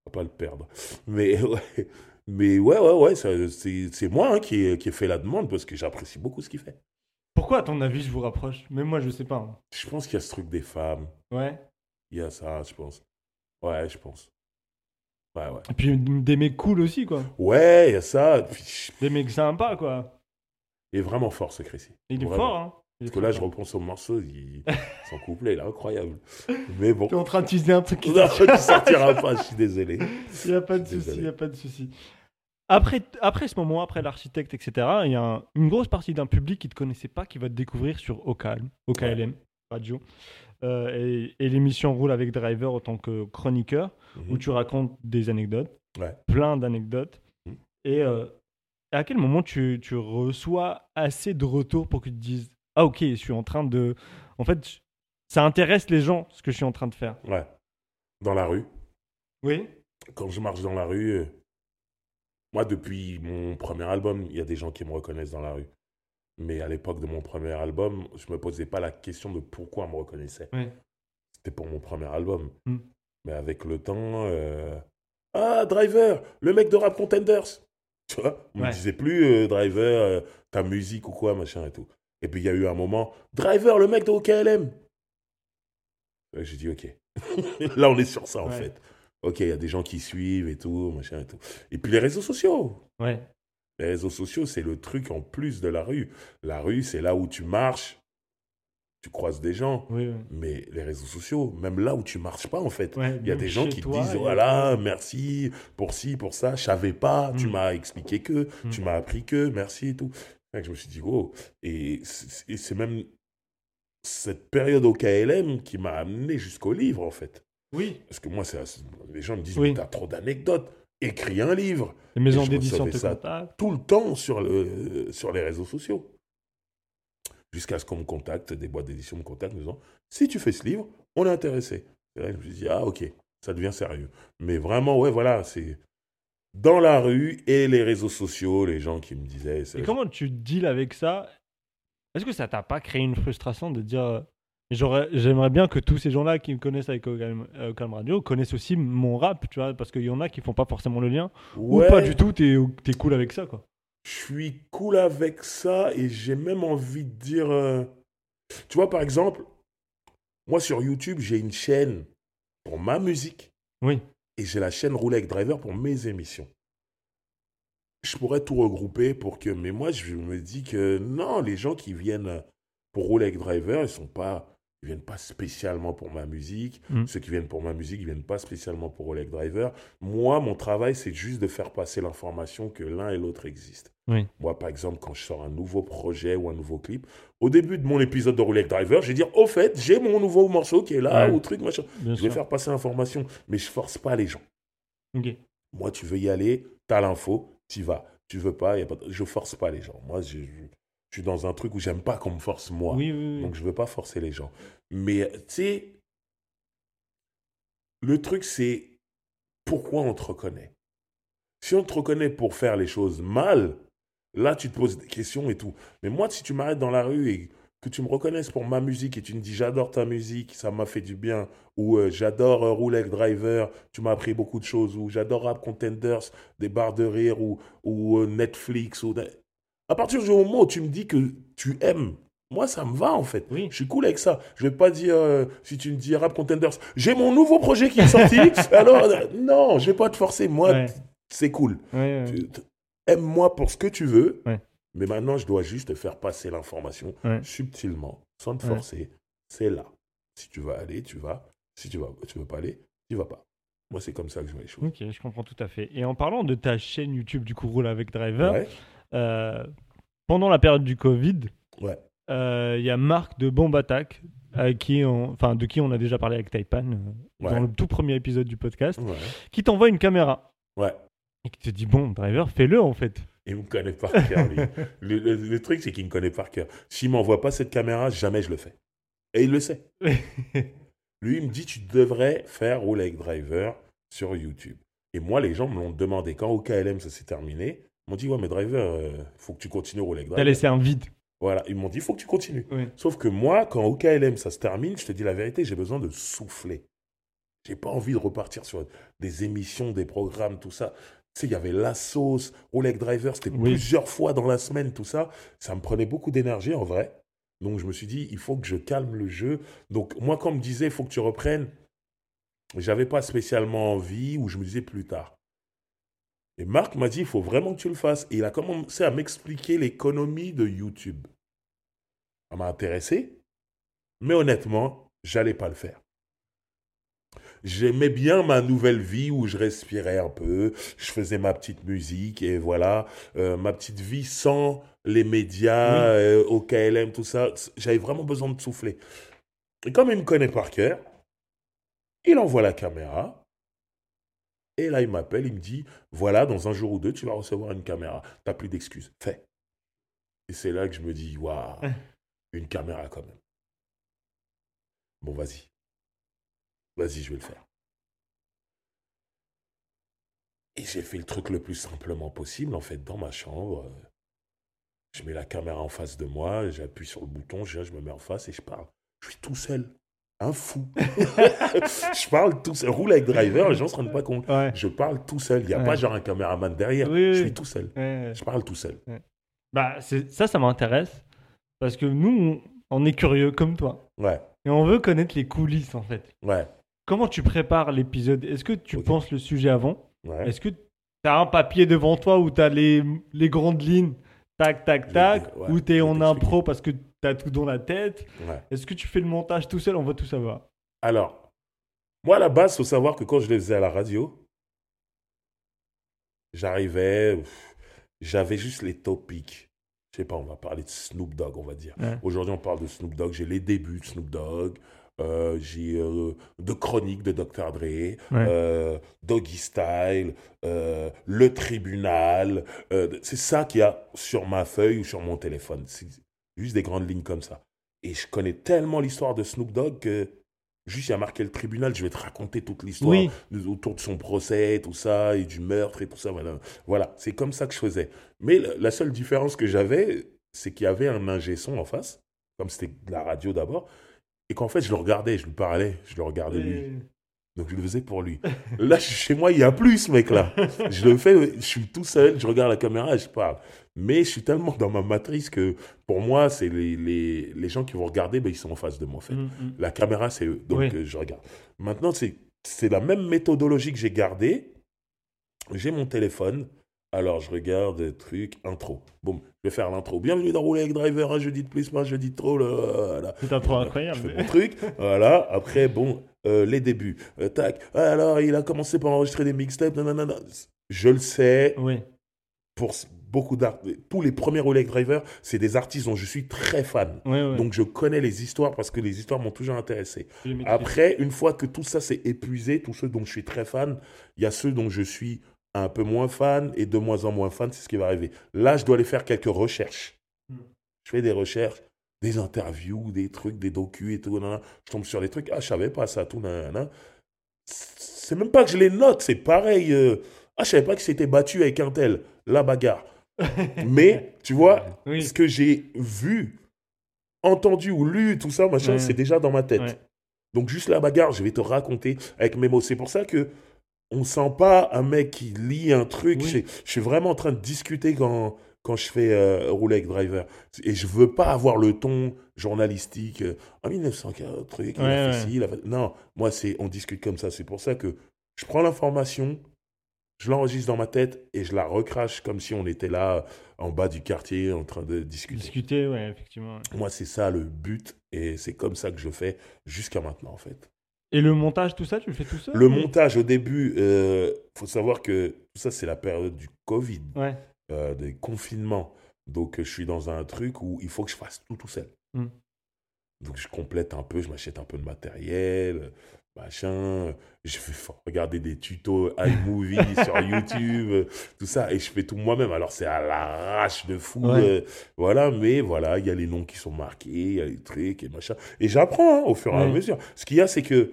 ne pas le perdre. Mais ouais, mais ouais, ouais, ouais c'est moi hein, qui, qui ai fait la demande parce que j'apprécie beaucoup ce qu'il fait. Pourquoi, à ton avis, je vous rapproche? Même moi, je sais pas. Hein. Je pense qu'il y a ce truc des femmes. Ouais. Il y a ça, je pense. Ouais, je pense. Ouais, ouais. Et puis des mecs cool aussi, quoi. Ouais, il y a ça. Des mecs sympas, quoi. Il est vraiment fort, ce Chrissy. Il est fort, hein. Parce que là, je repense au morceau, il... son couplet, il est incroyable. Mais bon. Tu es en train de teaser un truc qui ne sortira pas, je suis désolé. Il n'y a pas de souci, il n'y a pas de souci. Après, après ce moment, après l'architecte, etc., il y a une grosse partie d'un public qui ne te connaissait pas qui va te découvrir sur OKLM, OKLM radio. Euh, et, l'émission roule avec Driver en tant que chroniqueur, où mhm. tu racontes des anecdotes, plein d'anecdotes. Mhm. Et euh, à quel moment tu, tu, reçois assez de retours pour qu'ils te disent Ah, ok, je suis en train de. En fait, ça intéresse les gens ce que je suis en train de faire. Ouais. Dans la rue. Oui. Quand je marche dans la rue, euh, moi, depuis mon premier album, il y a des gens qui me reconnaissent dans la rue. Mais à l'époque de mon premier album, je ne me posais pas la question de pourquoi on me reconnaissait. C'était pour mon premier album. Hmm. Mais avec le temps, euh, ah, Driver, le mec de Rap Contenders. Tu vois, on ne me disait plus euh, Driver, euh, ta musique ou quoi, machin et tout. Et puis il y a eu un moment, Driver, le mec de OKLM. J'ai dit, ok. Là, on est sur ça, en fait. Ok, il y a des gens qui suivent et tout, machin et tout. Et puis les réseaux sociaux. Ouais. Les réseaux sociaux, c'est le truc en plus de la rue. La rue, c'est là où tu marches, tu croises des gens. Oui, Mais les réseaux sociaux, même là où tu marches pas, en fait, il y a des gens qui te disent voilà, merci pour ci, pour ça, je savais pas, tu mm. m'as expliqué que, tu mm. m'as appris que, merci et tout. je me suis dit, oh, et c'est même cette période au KLM qui m'a amené jusqu'au livre, en fait. Oui. Parce que moi, les gens me disent, mais t'as trop d'anecdotes. Écris un livre. Les maisons d'édition te contactent. Tout le temps sur, le, sur les réseaux sociaux. Jusqu'à ce qu'on me contacte, des boîtes d'édition me contactent, me disant, si tu fais ce livre, on est intéressé. Et là, je me suis dit, ah, ok, ça devient sérieux. Mais vraiment, ouais, voilà, c'est dans la rue et les réseaux sociaux, les gens qui me disaient. Et comment tu deals avec ça? Est-ce que ça t'a pas créé une frustration de dire J'aimerais bien que tous ces gens-là qui me connaissent avec Ocalm Radio connaissent aussi mon rap, tu vois, parce qu'il y en a qui font pas forcément le lien. Ou pas du tout, t'es es cool avec ça, quoi. Je suis cool avec ça et j'ai même envie de dire. Euh, tu vois, par exemple, moi sur YouTube, j'ai une chaîne pour ma musique. Oui. Et j'ai la chaîne Roulette Driver pour mes émissions. Je pourrais tout regrouper pour que. Mais moi, je me dis que non, les gens qui viennent pour Roulette Driver, ils sont pas ils viennent pas spécialement pour ma musique. Mm. Ceux qui viennent pour ma musique, ils viennent pas spécialement pour Rolex Driver. Moi, mon travail, c'est juste de faire passer l'information que l'un et l'autre existent. Moi, par exemple, quand je sors un nouveau projet ou un nouveau clip, au début de mon épisode de Rolex Driver, je vais dire, au fait, j'ai mon nouveau morceau qui est là, ou truc, machin. je vais faire passer l'information, mais je force pas les gens. Moi, tu veux y aller, tu as l'info, tu vas. Tu veux pas, y a pas, je force pas les gens. Moi, je, je suis dans un truc où j'aime pas qu'on me force moi. Donc je veux pas forcer les gens. Mais tu sais, le truc c'est pourquoi on te reconnaît? Si on te reconnaît pour faire les choses mal, là tu te poses des questions et tout. Mais moi, si tu m'arrêtes dans la rue et que tu me reconnaisses pour ma musique et tu me dis j'adore ta musique, ça m'a fait du bien, ou euh, j'adore euh, Roulette Driver, tu m'as appris beaucoup de choses, ou j'adore Rap Contenders, des barres de rire, ou, ou euh, Netflix, ou à partir du moment où tu me dis que tu aimes, moi, ça me va en fait. Oui. Je suis cool avec ça. Je vais pas dire, euh, si tu me dis Rap Contenders, j'ai mon nouveau projet qui est sorti. alors, euh, non, je vais pas te forcer. Moi, c'est cool. Aime-moi pour ce que tu veux. Mais maintenant, je dois juste te faire passer l'information subtilement, sans te forcer. C'est là. Si tu vas aller, tu vas. Si tu vas, tu veux pas aller, tu vas pas. Moi, c'est comme ça que je vois les choses. Ok, je comprends tout à fait. Et en parlant de ta chaîne YouTube du coup Roule avec Driver, pendant la période du Covid, euh, il y a Marc de Bomb Attack, qui enfin, de qui on a déjà parlé avec Taipan euh, dans le tout premier épisode du podcast, qui t'envoie une caméra. Ouais. Et qui te dit Bon, driver, fais-le en fait. Il me connaît par cœur, le, truc, c'est qu'il me connaît par cœur. S'il m'envoie pas cette caméra, jamais je le fais. Et il le sait. lui, il me dit Tu devrais faire Rolex Driver sur YouTube. Et moi, les gens me l'ont demandé. Quand au KLM, ça s'est terminé, m'ont dit, ouais, mais driver, il euh, faut que tu continues au leg T'as laissé un vide. Voilà, ils m'ont dit, il faut que tu continues. Sauf que moi, quand au KLM, ça se termine, je te dis la vérité, j'ai besoin de souffler. J'ai pas envie de repartir sur des émissions, des programmes, tout ça. Tu sais, il y avait la sauce, Oleg Driver, c'était plusieurs fois dans la semaine, tout ça. Ça me prenait beaucoup d'énergie en vrai. Donc je me suis dit, il faut que je calme le jeu. Donc moi, quand on me disait, il faut que tu reprennes, j'avais pas spécialement envie ou je me disais plus tard. Et Marc m'a dit, il faut vraiment que tu le fasses. Et il a commencé à m'expliquer l'économie de YouTube. Ça m'a intéressé, mais honnêtement, j'allais pas le faire. J'aimais bien ma nouvelle vie où je respirais un peu, je faisais ma petite musique et voilà, euh, ma petite vie sans les médias, euh, au KLM, tout ça. J'avais vraiment besoin de souffler. Et comme il me connaît par cœur, il envoie la caméra, et là, il m'appelle, il me dit, voilà, dans un jour ou deux, tu vas recevoir une caméra. Tu n'as plus d'excuses. Fais. Et c'est là que je me dis, waouh, une caméra quand même. Bon, vas-y. Vas-y, je vais le faire. Et j'ai fait le truc le plus simplement possible, en fait, dans ma chambre. Je mets la caméra en face de moi, j'appuie sur le bouton, je, je me mets en face et je parle. Je suis tout seul un fou. je parle tout seul. Roule avec driver, les gens se rendent pas compte. Je parle tout seul. Il n'y a pas genre un caméraman derrière. je suis tout seul. Je parle tout seul. Bah, ça, ça m'intéresse. Parce que nous, on est curieux comme toi. Ouais. Et on veut connaître les coulisses, en fait. Ouais. Comment tu prépares l'épisode? Est-ce que tu penses le sujet avant? Est-ce que tu as un papier devant toi où tu as les, les grandes lignes? Tac, tac, tac, ou tu es en impro parce que T'as tout dans la tête. Est-ce que tu fais le montage tout seul? On va tout savoir. Alors, moi, à la base, il faut savoir que quand je les faisais à la radio, j'arrivais, j'avais juste les topics. je sais pas, on va parler de Snoop Dogg, on va dire. Aujourd'hui, on parle de Snoop Dogg. J'ai les débuts de Snoop Dogg. Euh, j'ai euh, de chroniques de Dr. Dre, euh, Doggy Style, Le Tribunal. c'est ça qu'il y a sur ma feuille ou sur mon téléphone. Juste des grandes lignes comme ça. Et je connais tellement l'histoire de Snoop Dogg que juste il y a marqué le tribunal, je vais te raconter toute l'histoire autour de son procès, tout ça, et du meurtre et tout ça. Voilà, voilà. c'est comme ça que je faisais. Mais la seule différence que j'avais, c'est qu'il y avait un ingé son en face, comme c'était la radio d'abord, et qu'en fait, je le regardais, je lui parlais, je le regardais lui. Donc je le faisais pour lui. Là, chez moi, il n'y a plus ce mec-là. Je le fais, je suis tout seul, je regarde la caméra et je parle. Mais je suis tellement dans ma matrice que pour moi, c'est les, les, les, gens qui vont regarder, ben, ils sont en face de moi en fait. Mm, mm. La caméra, c'est eux. Donc euh, je regarde. Maintenant, c'est la même méthodologie que j'ai gardée. J'ai mon téléphone. Alors, je regarde truc, intro. Boum, je vais faire l'intro. Bienvenue dans Rouler avec Driver, un jeudi de plus, un jeudi de trop. Là, C'est intro incroyable. Je fais mon truc. voilà. Après, bon, euh, les débuts. Euh, tac. Alors, il a commencé par enregistrer des mixtapes. Je le sais. Oui. Pour beaucoup d'artistes. Tous les premiers Rolex Driver, c'est des artistes dont je suis très fan. Donc je connais les histoires parce que les histoires m'ont toujours intéressé. Après, une fois que tout ça s'est épuisé, tous ceux dont je suis très fan, il y a ceux dont je suis un peu moins fan et de moins en moins fan, c'est ce qui va arriver. Là, je dois aller faire quelques recherches. Hmm. Je fais des recherches, des interviews, des trucs, des docus et tout. Je tombe sur des trucs, ah, je savais pas ça, tout. C'est même pas que je les note, c'est pareil. Euh, ah, je savais pas qu'il s'était battu avec un tel. La bagarre. Mais, tu vois, ce que j'ai vu, entendu ou lu, tout ça, machin, c'est déjà dans ma tête. Donc, juste la bagarre, je vais te raconter avec mes mots. C'est pour ça que on sent pas un mec qui lit un truc. Je, suis vraiment en train de discuter quand, quand je fais euh, rouler avec driver. Et je veux pas avoir le ton journalistique. Euh, en 1940, truc, il a fait ci, Non, moi, c'est on discute comme ça. C'est pour ça que je prends l'information, je l'enregistre dans ma tête et je la recrache comme si on était là en bas du quartier en train de discuter. Discuter, ouais, effectivement. Moi, c'est ça le but et c'est comme ça que je fais jusqu'à maintenant, en fait. Et le montage, tout ça, tu le fais tout seul Le montage, au début, il euh, faut savoir que tout ça, c'est la période du Covid, ouais. euh, des confinements. Donc, je suis dans un truc où il faut que je fasse tout tout seul. Hmm. Donc, je complète un peu, je m'achète un peu de matériel, machin. Je fais regarder des tutos iMovie sur YouTube, tout ça, et je fais tout moi-même. Alors c'est à l'arrache de fou, euh, voilà. Mais voilà, il y a les noms qui sont marqués, il y a les trucs et machin. Et j'apprends hein, au fur et à mesure. Ce qu'il y a, c'est que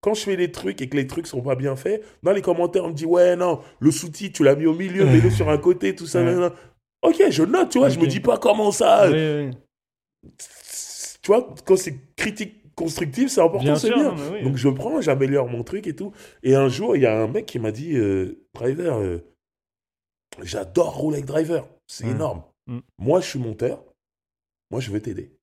quand je fais des trucs et que les trucs sont pas bien faits, dans les commentaires, on me dit ouais non, le sous-titre tu l'as mis au milieu, mets-le sur un côté, tout ça. Ok, je note, tu vois, je me dis pas comment ça. Tu vois, quand c'est critique constructif, c'est important, c'est bien. Donc je prends, j'améliore mon truc et tout. Et un jour, il y a un mec qui m'a dit, euh, Driver, euh, j'adore rouler avec Driver, c'est énorme. Mm. Moi, je suis monteur, moi, je veux t'aider.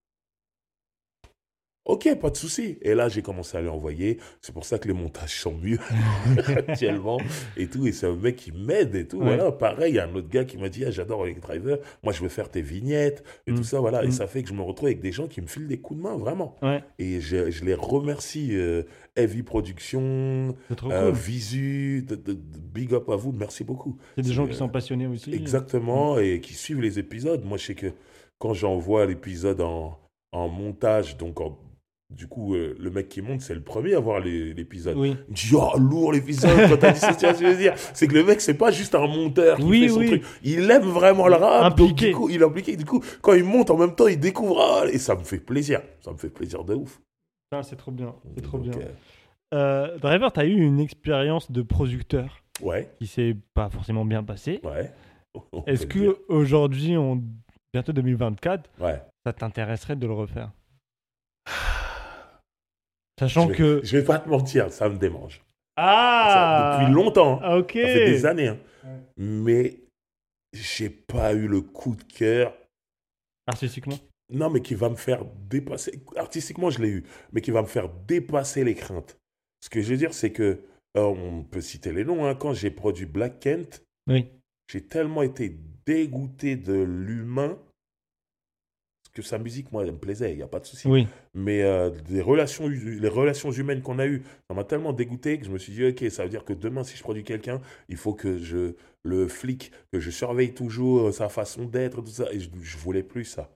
Ok, pas de souci. Et là, j'ai commencé à lui envoyer. C'est pour ça que les montages sont mieux actuellement et tout. Et c'est un mec qui m'aide et tout. Voilà, pareil, il y a un autre gars qui m'a dit ah, J'adore avec Driver. Moi, je veux faire tes vignettes et tout mm. ça. Voilà. Et mm. ça fait que je me retrouve avec des gens qui me filent des coups de main, vraiment. Et je, je, les remercie. Euh, Heavy Production, euh, Visu, de, big up à vous. Merci beaucoup. C'est des gens qui sont passionnés aussi. Exactement. Mm. Et qui suivent les épisodes. Moi, je sais que quand j'envoie l'épisode en, en montage, donc en du coup, euh, le mec qui monte, c'est le premier à voir l'épisode. Oui. Il dit, oh, lourd l'épisode, quand t'as dit ça, tu veux dire. C'est que le mec, c'est pas juste un monteur qui oui, fait son truc. Il aime vraiment le rap. Impliqué. du coup, il est impliqué. Du coup, quand il monte, en même temps, il découvre. Ah, et ça me fait plaisir. Ça me fait plaisir de ouf. c'est trop bien. C'est trop bien. Euh, euh, Driver, t'as eu une expérience de producteur. Ouais. Qui s'est pas forcément bien passée. Ouais. Est-ce que aujourd'hui, on... bientôt 2024, ouais. ça t'intéresserait de le refaire? Sachant je que. Je vais pas te mentir, ça me démange. Ah Depuis longtemps. Hein. Ok. Ça fait des années. Hein. Mais j'ai pas eu le coup de cœur. Artistiquement Non, mais qui va me faire dépasser. Artistiquement, je l'ai eu. Mais qui va me faire dépasser les craintes. Ce que je veux dire, c'est que. Euh, on peut citer les noms. Hein. Quand j'ai produit Black Kent, oui. j'ai tellement été dégoûté de l'humain que sa musique, moi, elle me plaisait, il n'y a pas de souci. Oui. Mais euh, des relations, les relations humaines qu'on a eues, ça m'a tellement dégoûté que je me suis dit, ok, ça veut dire que demain, si je produis quelqu'un, il faut que je le flic, que je surveille toujours sa façon d'être, tout ça. Et je, ne voulais plus ça.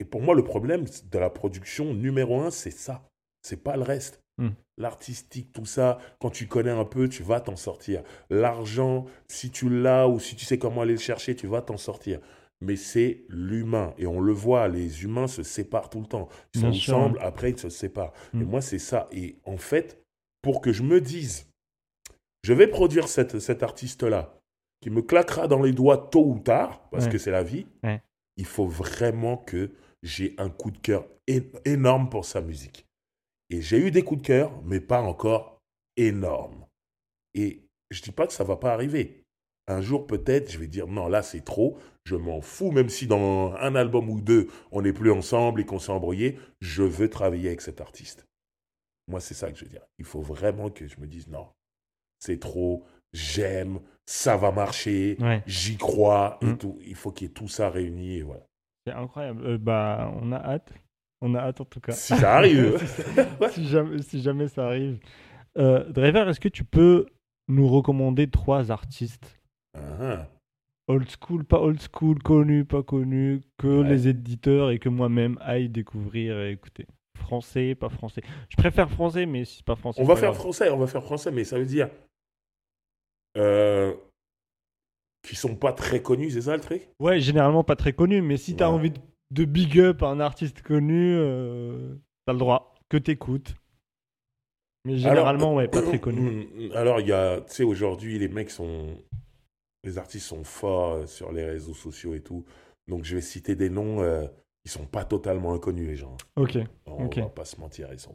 Et pour moi, le problème de la production numéro un, c'est ça. C'est pas le reste. Hmm. L'artistique, tout ça, quand tu connais un peu, tu vas t'en sortir. L'argent, si tu l'as ou si tu sais comment aller le chercher, tu vas t'en sortir mais c'est l'humain. Et on le voit, les humains se séparent tout le temps. Ils sont ensemble, après ils se séparent. Et mm. moi, c'est ça. Et en fait, pour que je me dise, je vais produire cette, cet artiste-là, qui me claquera dans les doigts tôt ou tard, parce que c'est la vie, il faut vraiment que j'ai un coup de cœur énorme pour sa musique. Et j'ai eu des coups de cœur, mais pas encore énormes. Et je ne dis pas que ça ne va pas arriver. Un jour, peut-être, je vais dire non, là, c'est trop. Je m'en fous, même si dans un album ou deux, on n'est plus ensemble et qu'on s'est embrouillé. Je veux travailler avec cet artiste. Moi, c'est ça que je veux dire. Il faut vraiment que je me dise non, c'est trop. J'aime, ça va marcher, j'y crois et mm. tout. Il faut qu'il y ait tout ça réuni et voilà. C'est incroyable. Euh, bah, on a hâte. On a hâte en tout cas. Si ça arrive. si, jamais, si, jamais, ça arrive. Euh, Driver, est-ce que tu peux nous recommander trois artistes? Uh-huh. Old school, pas old school, connu, pas connu, que les éditeurs et que moi-même aille découvrir et écouter. Français, pas français. Je préfère français, mais si c'est pas français. On va faire français, on va faire français, mais ça veut dire. Euh, qui sont pas très connus, c'est ça le truc? Ouais, généralement pas très connus, mais si tu as envie de, big up un artiste connu, euh, t'as le droit, que t'écoutes. Mais généralement, ouais, pas très connu. Alors, il y a, tu sais, aujourd'hui, les mecs sont les artistes sont forts euh, sur les réseaux sociaux et tout. Donc je vais citer des noms, euh, ils sont pas totalement inconnus les gens. Ok. On va pas se mentir, ils sont.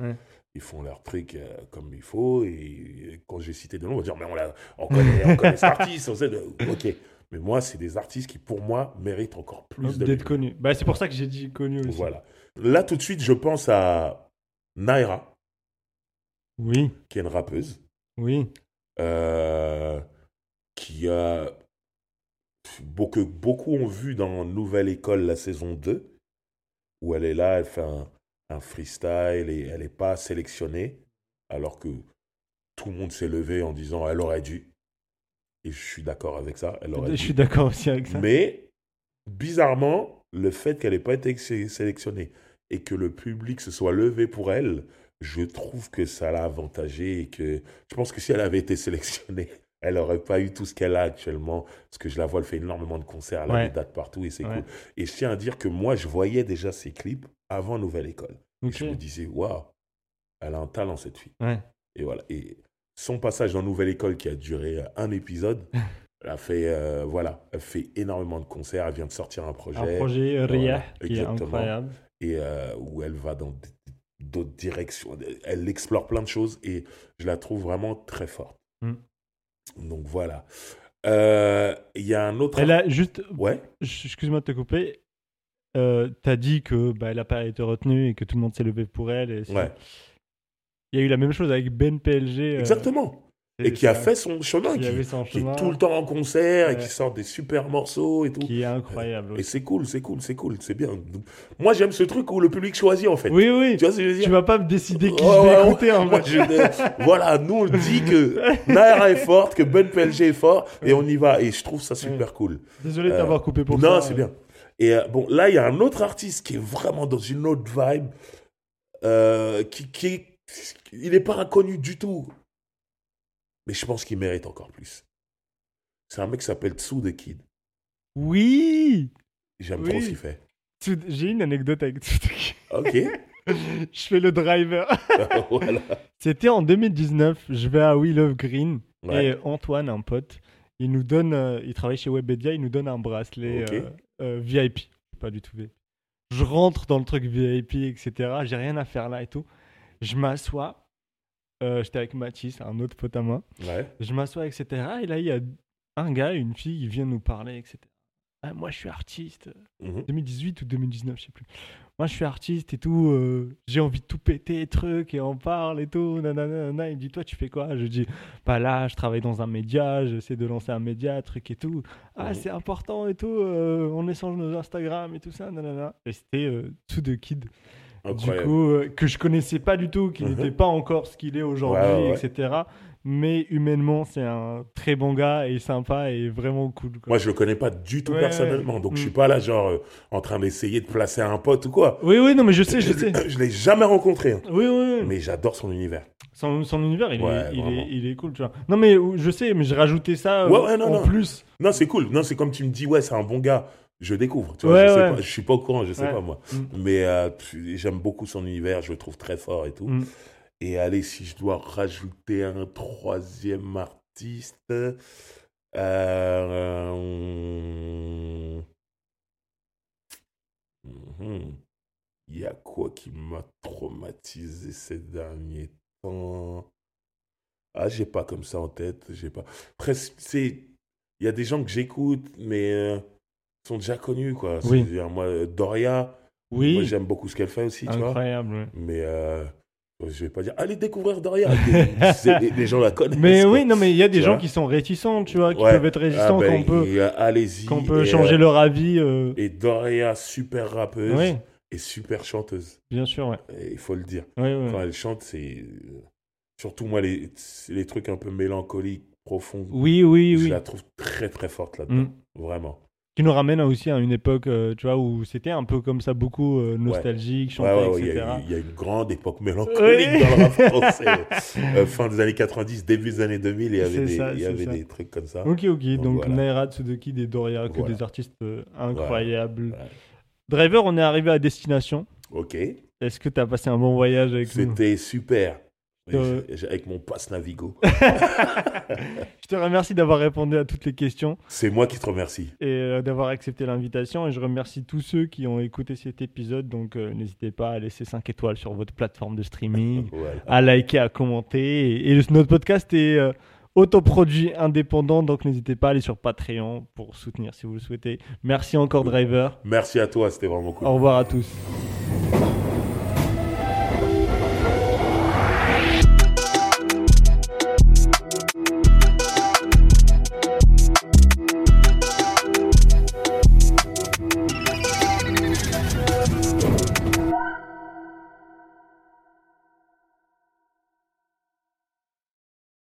Ils font leur truc euh, comme il faut. Et quand j'ai cité des noms, on va dire, mais on, on connaît, on connaît cet artiste. On sait de... Ok. Mais moi, c'est des artistes qui, pour moi, méritent encore plus d'être connus. Bah, c'est pour ça que j'ai dit connus aussi. Voilà. Là, tout de suite, je pense à Naira. Oui. Qui est une rappeuse. Oui. Euh, qui a beaucoup, beaucoup ont vu dans Nouvelle École la saison 2, où elle est là, elle fait un, un freestyle et elle n'est pas sélectionnée, alors que tout le monde s'est levé en disant elle aurait dû. Et je suis d'accord avec ça. Elle aurait je suis d'accord aussi avec ça. Mais bizarrement, le fait qu'elle n'ait pas été sélectionnée et que le public se soit levé pour elle, je trouve que ça l'a avantagée et que je pense que si elle avait été sélectionnée, elle n'aurait pas eu tout ce qu'elle a actuellement. Parce que je la vois, elle fait énormément de concerts, elle a des dates partout et c'est cool. Et je tiens à dire que moi, je voyais déjà ses clips avant Nouvelle École. Et je me disais, waouh, elle a un talent, cette fille. Et voilà. Et son passage dans Nouvelle École, qui a duré euh, un épisode, elle a fait, euh, voilà, elle fait énormément de concerts. Elle vient de sortir un projet. Un projet Ria, qui est incroyable. Et euh, où elle va dans d'autres directions. Elle explore plein de choses et je la trouve vraiment très forte. Mm. Donc voilà. Euh, il y a un autre. Elle a juste. Ouais. Excuse-moi de te couper. Euh, T'as dit que bah, elle n'a pas été retenue et que tout le monde s'est levé pour elle. Et ouais. Il y a eu la même chose avec Ben PLG. Euh, Exactement et, qui a fait son chemin, qui, est tout le temps en concert et qui sort des super morceaux et tout. Qui est incroyable. Et c'est cool, c'est cool, c'est cool, c'est bien. Moi, j'aime ce truc où le public choisit en fait. Oui, oui. Tu vois ce que je veux dire Tu vas pas me décider qui je vais écouter en fait. voilà, nous on dit que Naira est forte, que Ben PLG est fort et on y va. Et je trouve ça super cool. Désolé de t'avoir coupé pour ça. Non, c'est bien. Et euh, bon, là, il y a un autre artiste qui est vraiment dans une autre vibe, euh, qui, qui, il n'est pas inconnu du tout. Mais je pense qu'il mérite encore plus. C'est un mec qui s'appelle Tsu the Kid. Oui J'aime trop ce qu'il fait. J'ai une anecdote avec Tsu the Kid. Ok. je fais le driver. voilà. C'était en 2019. Je vais à We Love Green. Et Antoine, un pote, il nous donne, euh, il travaille chez Webedia, il nous donne un bracelet euh, euh, VIP. Pas du tout VIP. Je rentre dans le truc VIP, etc. J'ai rien à faire là et tout. Je m'assois euh, j'étais avec Mathis, un autre pote à moi. Je m'assois, etc. Et là, il y a un gars, une fille, qui vient nous parler, etc. ah, moi je suis artiste. 2018 ou 2019, je sais plus. Moi je suis artiste et tout, euh, j'ai envie de tout péter, trucs, et on parle et tout. Nanana, Il me dit, toi tu fais quoi? Je dis, bah là, je travaille dans un média, j'essaie de lancer un média, truc et tout. Ah, mhm. c'est important et tout, euh, on échange nos Instagram et tout ça. Nanana. Et c'était tout de kid. Du coup, que je connaissais pas du tout, qui mhm. n'était pas encore ce qu'il est aujourd'hui, etc mais humainement, c'est un très bon gars et sympa et vraiment cool. Moi, je le connais pas du tout personnellement, donc je suis pas là, genre, euh, en train d'essayer de placer un pote ou quoi. Oui, oui, non, mais je sais, je, sais. Je l'ai jamais rencontré. Hein. Oui, oui, Mais j'adore son univers. Son, son univers, il, est, il, est, il, est, cool, tu vois. Non, mais je sais, mais j'ai rajouté ça euh, en plus. Non, c'est cool. Non, c'est comme tu me dis, ouais, c'est un bon gars je découvre. Tu vois, je, sais pas, je suis pas au courant, je sais pas moi. Mm. Mais euh, j'aime beaucoup son univers, je le trouve très fort et tout. Mm. Et allez, si je dois rajouter un troisième artiste, euh, mhm. il y a quoi qui m'a traumatisé ces derniers temps? Ah, j'ai pas comme ça en tête, j'ai pas. C'est, il y a des gens que j'écoute, mais euh, sont déjà connus, quoi. Oui. Moi, Doria. Oui. Moi, j'aime beaucoup ce qu'elle fait aussi, tu vois. Incroyable. Mais euh, je vais pas dire, allez découvrir Doria. les, gens la connaissent. Mais oui, non, mais il y a des gens qui sont réticents, tu vois, qui peuvent être réticents, ah ben, qu'on peut, allez-y, qu'on peut changer leur avis. Euh. Et Doria, super rappeuse et super chanteuse. Bien sûr, ouais. Il faut le dire. Quand elle chante, c'est surtout moi les, les trucs un peu mélancoliques, profonds. Oui, oui, je oui. la trouve très très forte là-dedans, mm. vraiment. Qui nous ramène aussi à une époque, euh, tu vois, où c'était un peu comme ça, beaucoup euh, nostalgique, chanté, etc. Il y, a une grande époque mélancolique dans le rap français. Euh, fin des années 90, début des années 2000, il y avait, des, il y avait des trucs comme ça. Ok, ok. Donc, Naira Tsudoki, des Doria, que des artistes incroyables. Driver, on est arrivé à destination. Ok. Est-ce que tu as passé un bon voyage avec nous? C'était super. Avec mon passe Navigo. je te remercie d'avoir répondu à toutes les questions. C'est moi qui te remercie. Et euh, d'avoir accepté l'invitation. Et je remercie tous ceux qui ont écouté cet épisode. Donc euh, n'hésitez pas à laisser 5 étoiles sur votre plateforme de streaming, à liker, à commenter. Et, notre podcast est euh, autoproduit indépendant. Donc n'hésitez pas à aller sur Patreon pour soutenir si vous le souhaitez. Merci encore, Driver. Merci à toi, c'était vraiment cool. Au revoir à tous.